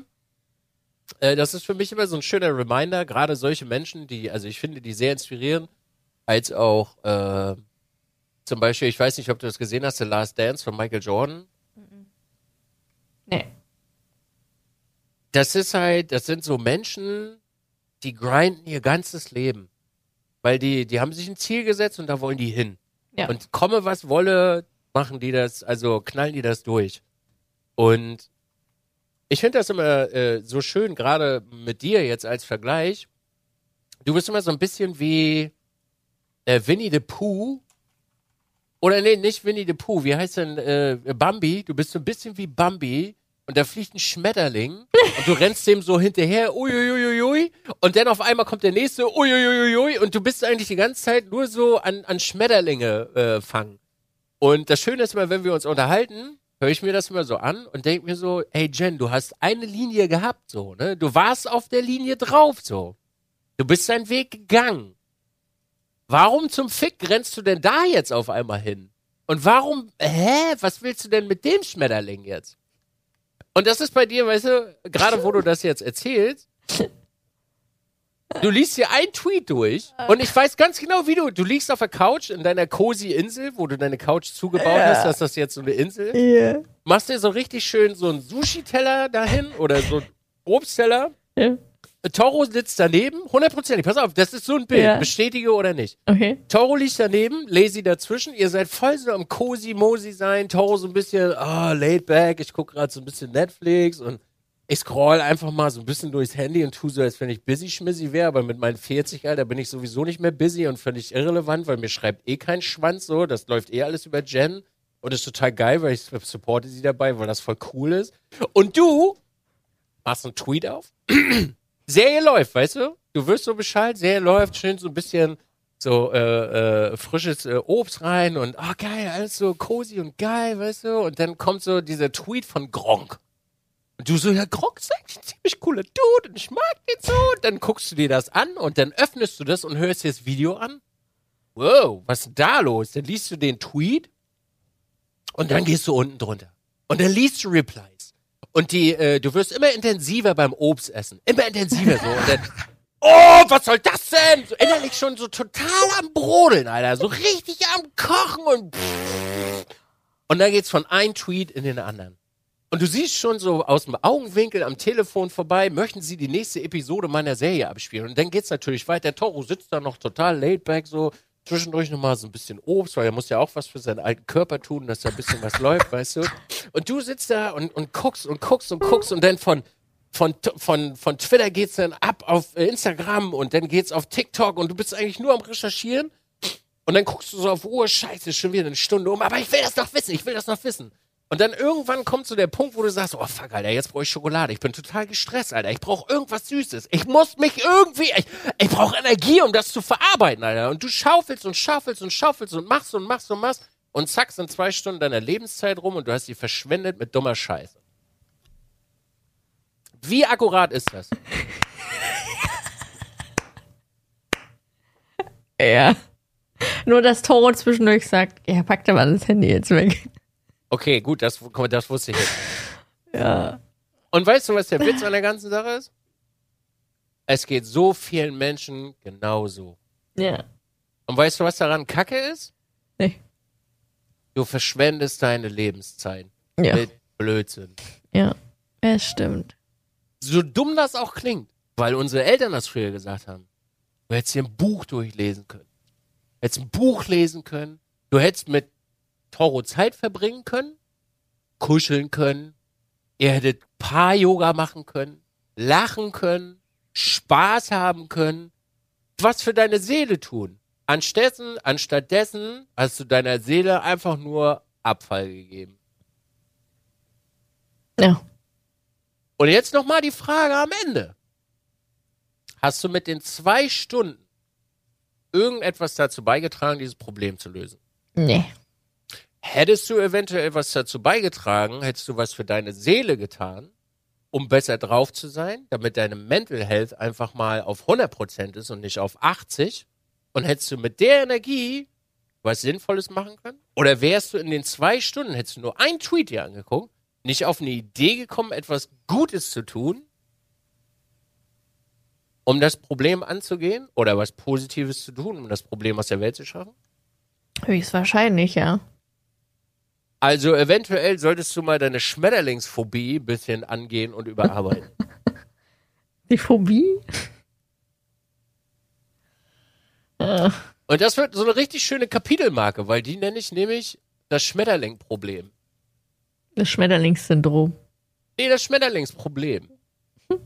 S2: Äh, das ist für mich immer so ein schöner Reminder, gerade solche Menschen, die, also ich finde die sehr inspirierend, als auch äh, zum Beispiel, ich weiß nicht, ob du das gesehen hast, The Last Dance von Michael Jordan.
S1: Nee.
S2: das ist halt, das sind so Menschen, die grinden ihr ganzes Leben. Weil die, die haben sich ein Ziel gesetzt und da wollen die hin.
S1: Ja.
S2: Und komme was wolle, machen die das, also knallen die das durch. Und ich finde das immer äh, so schön, gerade mit dir jetzt als Vergleich. Du bist immer so ein bisschen wie äh, Winnie the Pooh. Oder nee, nicht Winnie the Pooh. Wie heißt denn äh, Bambi? Du bist so ein bisschen wie Bambi. Und da fliegt ein Schmetterling und du rennst dem so hinterher, uiuiuiui, und dann auf einmal kommt der nächste, uiuiuiui, und du bist eigentlich die ganze Zeit nur so an, an Schmetterlinge äh, fangen. Und das Schöne ist immer, wenn wir uns unterhalten, höre ich mir das immer so an und denke mir so, hey Jen, du hast eine Linie gehabt, so, ne? Du warst auf der Linie drauf, so. Du bist deinen Weg gegangen. Warum zum Fick rennst du denn da jetzt auf einmal hin? Und warum, hä, was willst du denn mit dem Schmetterling jetzt? Und das ist bei dir, weißt du, gerade wo du das jetzt erzählst, du liest hier ein Tweet durch und ich weiß ganz genau, wie du, du liegst auf der Couch in deiner cozy Insel, wo du deine Couch zugebaut hast, dass das jetzt so eine Insel,
S1: Ja.
S2: machst dir so richtig schön so einen Sushi-Teller dahin oder so einen Obstteller.
S1: ja.
S2: Toro sitzt daneben, hundertprozentig, pass auf, das ist so ein Bild,
S1: Ja.
S2: bestätige oder nicht.
S1: Okay.
S2: Toro liegt daneben, Lazy dazwischen. Ihr seid voll so am cozy mosi sein. Toro so ein bisschen, ah, laid back. Ich gucke gerade so ein bisschen Netflix und ich scroll einfach mal so ein bisschen durchs Handy und tu so, als wenn ich busy schmissy wäre, aber mit meinen 40, Alter, bin ich sowieso nicht mehr busy und völlig irrelevant, weil mir schreibt eh kein Schwanz so, das läuft eh alles über Jen und ist total geil, weil ich supporte sie dabei, weil das voll cool ist. Und du machst einen Tweet auf, Serie läuft, weißt du? Du wirst so Bescheid, Serie läuft, schön so ein bisschen so äh, äh, frisches äh, Obst rein und oh geil, alles so cozy und geil, weißt du? Und dann kommt so dieser Tweet von Gronk. Und du so, ja, Gronk ist eigentlich ein ziemlich cooler Dude und ich mag den so. Und dann guckst du dir das an und dann öffnest du das und hörst dir das Video an. Wow, was ist denn da los? Dann liest du den Tweet und dann gehst du unten drunter. Und dann liest du Replies. Und die, äh, du wirst immer intensiver beim Obst essen. Immer intensiver so. Und dann, oh, was soll das denn? So innerlich schon so total am Brodeln, Alter. So richtig am Kochen und pff. Und dann geht's von einem Tweet in den anderen. Und du siehst schon so aus dem Augenwinkel am Telefon vorbei, möchten sie die nächste Episode meiner Serie abspielen. Und dann geht's natürlich weiter. Toro sitzt da noch total laid back, so zwischendurch nochmal so ein bisschen Obst, weil er muss ja auch was für seinen alten Körper tun, dass da ein bisschen was läuft, weißt du. Und du sitzt da und, und guckst und guckst und guckst und dann von, von, von, von Twitter geht's dann ab auf Instagram und dann geht's auf TikTok und du bist eigentlich nur am Recherchieren. Und dann guckst du so auf Uhr, scheiße, ist schon wieder eine Stunde um, aber ich will das noch wissen, ich will das noch wissen. Und dann irgendwann kommt so der Punkt, wo du sagst, oh fuck, Alter, jetzt brauche ich Schokolade. Ich bin total gestresst, Alter. Ich brauche irgendwas Süßes. Ich muss mich irgendwie, ich, ich brauche Energie, um das zu verarbeiten, Alter. Und du schaufelst und schaufelst und schaufelst und machst und machst und machst und zack, sind zwei Stunden deiner Lebenszeit rum und du hast sie verschwendet mit dummer Scheiße. Wie akkurat ist das?
S1: Ja. Nur, dass Toro zwischendurch sagt, ja, pack da mal das Handy jetzt weg.
S2: Okay, gut, das, das wusste ich jetzt.
S1: Ja.
S2: Und weißt du, was der Witz an der ganzen Sache ist? Es geht so vielen Menschen genauso.
S1: Ja.
S2: Und weißt du, was daran Kacke ist?
S1: Nee.
S2: Du verschwendest deine Lebenszeit
S1: Ja.
S2: mit Blödsinn.
S1: Ja. Es stimmt.
S2: So dumm das auch klingt, weil unsere Eltern das früher gesagt haben. Du hättest dir ein Buch durchlesen können. Du hättest ein Buch lesen können. Du hättest mit Toro Zeit verbringen können, kuscheln können. Ihr hättet Paar-Yoga machen können, lachen können, Spaß haben können, was für deine Seele tun. Anstattdessen, anstattdessen hast du deiner Seele einfach nur Abfall gegeben.
S1: Ja.
S2: Und jetzt nochmal die Frage am Ende. Hast du mit den zwei Stunden irgendetwas dazu beigetragen, dieses Problem zu lösen?
S1: Nee.
S2: Hättest du eventuell was dazu beigetragen, hättest du was für deine Seele getan, um besser drauf zu sein, damit deine Mental Health einfach mal auf 100% ist und nicht auf 80? Und hättest du mit der Energie was Sinnvolles machen können? Oder wärst du in den zwei Stunden, hättest du nur einen Tweet dir angeguckt, nicht auf eine Idee gekommen, etwas Gutes zu tun, um das Problem anzugehen oder was Positives zu tun, um das Problem aus der Welt zu schaffen?
S1: Höchstwahrscheinlich, ja.
S2: Also eventuell solltest du mal deine Schmetterlingsphobie ein bisschen angehen und überarbeiten.
S1: Die Phobie?
S2: Und das wird so eine richtig schöne Kapitelmarke, weil die nenne ich nämlich das Schmetterling-Problem.
S1: das Schmetterlingssyndrom.
S2: Nee, das Schmetterlingsproblem.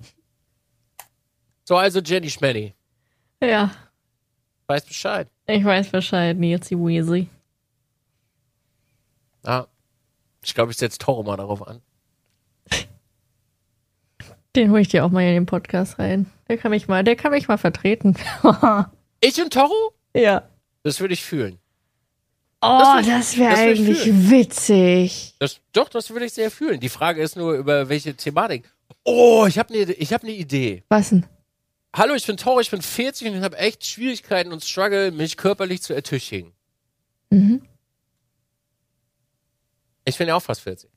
S2: So, also Jenny Schmenny.
S1: Ja.
S2: Weiß Bescheid.
S1: Ich weiß Bescheid, Nancy Weasley.
S2: Ja. Ich glaube, ich setze Toro mal darauf an.
S1: Den hole ich dir auch mal in den Podcast rein. Der kann mich mal, der kann mich mal vertreten.
S2: Ich und Toro?
S1: ja.
S2: Das würde ich fühlen.
S1: Oh,
S2: Das
S1: das wäre eigentlich witzig.
S2: Das, doch, das würde ich sehr fühlen. Die Frage ist nur, über welche Thematik. Oh, ich habe eine ich hab ne Idee.
S1: Was denn?
S2: Hallo, ich bin Toro, ich bin 40 und ich habe echt Schwierigkeiten und Struggle, mich körperlich zu ertüchtigen.
S1: Mhm.
S2: Ich bin ja auch fast 40.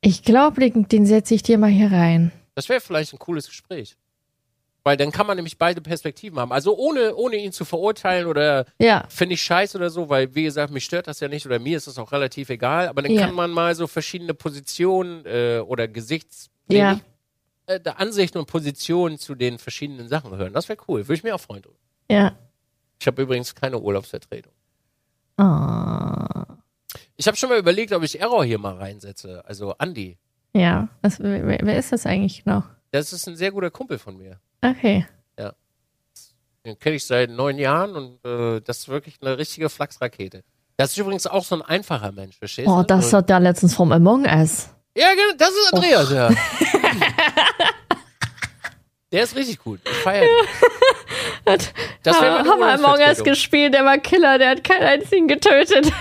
S1: Ich glaube, den, den setze ich dir mal hier rein.
S2: Das wäre vielleicht ein cooles Gespräch. Weil dann kann man nämlich beide Perspektiven haben. Also ohne, ohne ihn zu verurteilen oder
S1: Ja.
S2: finde ich scheiße oder so, weil wie gesagt, mich stört das ja nicht oder mir ist das auch relativ egal. Aber dann
S1: Ja.
S2: kann man mal so verschiedene Positionen äh, oder Gesichts...
S1: Ja.
S2: äh, Ansichten und Positionen zu den verschiedenen Sachen hören. Das wäre cool. Würde ich mir auch freuen.
S1: Ja.
S2: Ich habe übrigens keine Urlaubsvertretung.
S1: Ah.
S2: Ich habe schon mal überlegt, ob ich Error hier mal reinsetze. Also Andi.
S1: Ja. Was, wer, wer ist das eigentlich noch?
S2: Das ist ein sehr guter Kumpel von mir.
S1: Okay.
S2: Den kenne ich seit neun Jahren und äh, das ist wirklich eine richtige Flachsrakete. Das ist übrigens auch so ein einfacher Mensch, verstehst
S1: Oh,
S2: du?
S1: das
S2: Und-
S1: hat ja letztens vom Among Us.
S2: Ja, genau, das ist Andreas, ja. Der ist richtig gut. Ich feiere den. Das
S1: haben wir Among Us gespielt, der war Killer, der hat keinen einzigen getötet.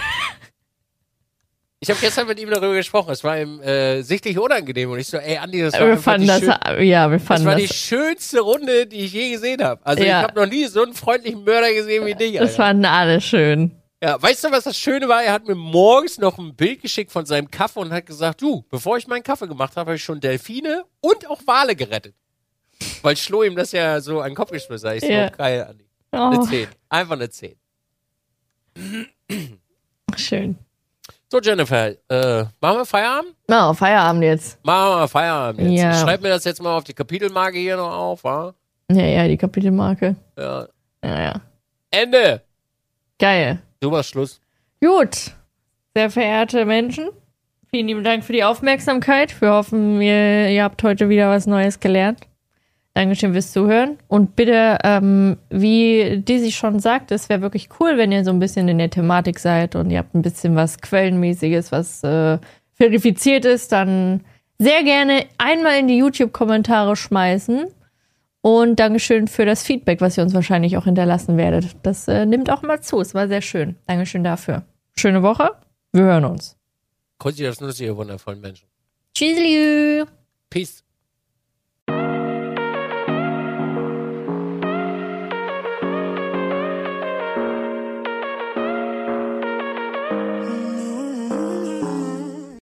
S2: Ich habe gestern mit ihm darüber gesprochen. Es war ihm äh, sichtlich unangenehm und ich so, ey Andi, das war,
S1: Wir fanden
S2: die
S1: das, ja, wir
S2: das
S1: fanden
S2: war
S1: das.
S2: die schönste Runde, die ich je gesehen habe. Also
S1: Ja.
S2: ich habe noch nie so einen freundlichen Mörder gesehen wie dich.
S1: Das fanden alle schön.
S2: Ja, weißt du, was das Schöne war? Er hat mir morgens noch ein Bild geschickt von seinem Kaffee und hat gesagt, du, bevor ich meinen Kaffee gemacht habe, habe ich schon Delfine und auch Wale gerettet. Weil Schlo ihm das ja so an den Kopf geschmissen hat. Ich so,
S1: Ja.
S2: geil, Andi. Eine
S1: Oh,
S2: 10. Einfach eine 10.
S1: schön.
S2: So, Jennifer, äh, machen wir Feierabend?
S1: Na, Feierabend jetzt.
S2: Machen wir Feierabend jetzt.
S1: Ja.
S2: Ich schreib mir das jetzt mal auf die Kapitelmarke hier noch auf, wa?
S1: Ja, ja, die Kapitelmarke.
S2: Ja.
S1: Ja, ja.
S2: Ende.
S1: Geil.
S2: Du machst Schluss.
S1: Gut. Sehr verehrte Menschen, vielen lieben Dank für die Aufmerksamkeit. Wir hoffen, ihr, ihr habt heute wieder was Neues gelernt. Dankeschön fürs Zuhören. Und bitte, ähm, wie Dizzy schon sagt, es wäre wirklich cool, wenn ihr so ein bisschen in der Thematik seid und ihr habt ein bisschen was Quellenmäßiges, was äh, verifiziert ist, dann sehr gerne einmal in die YouTube-Kommentare schmeißen. Und Dankeschön für das Feedback, was ihr uns wahrscheinlich auch hinterlassen werdet. Das äh, nimmt auch mal zu. Es war sehr schön. Dankeschön dafür. Schöne Woche. Wir hören uns.
S2: Konzi, das ihr wundervollen Menschen.
S1: Tschüss.
S2: Peace.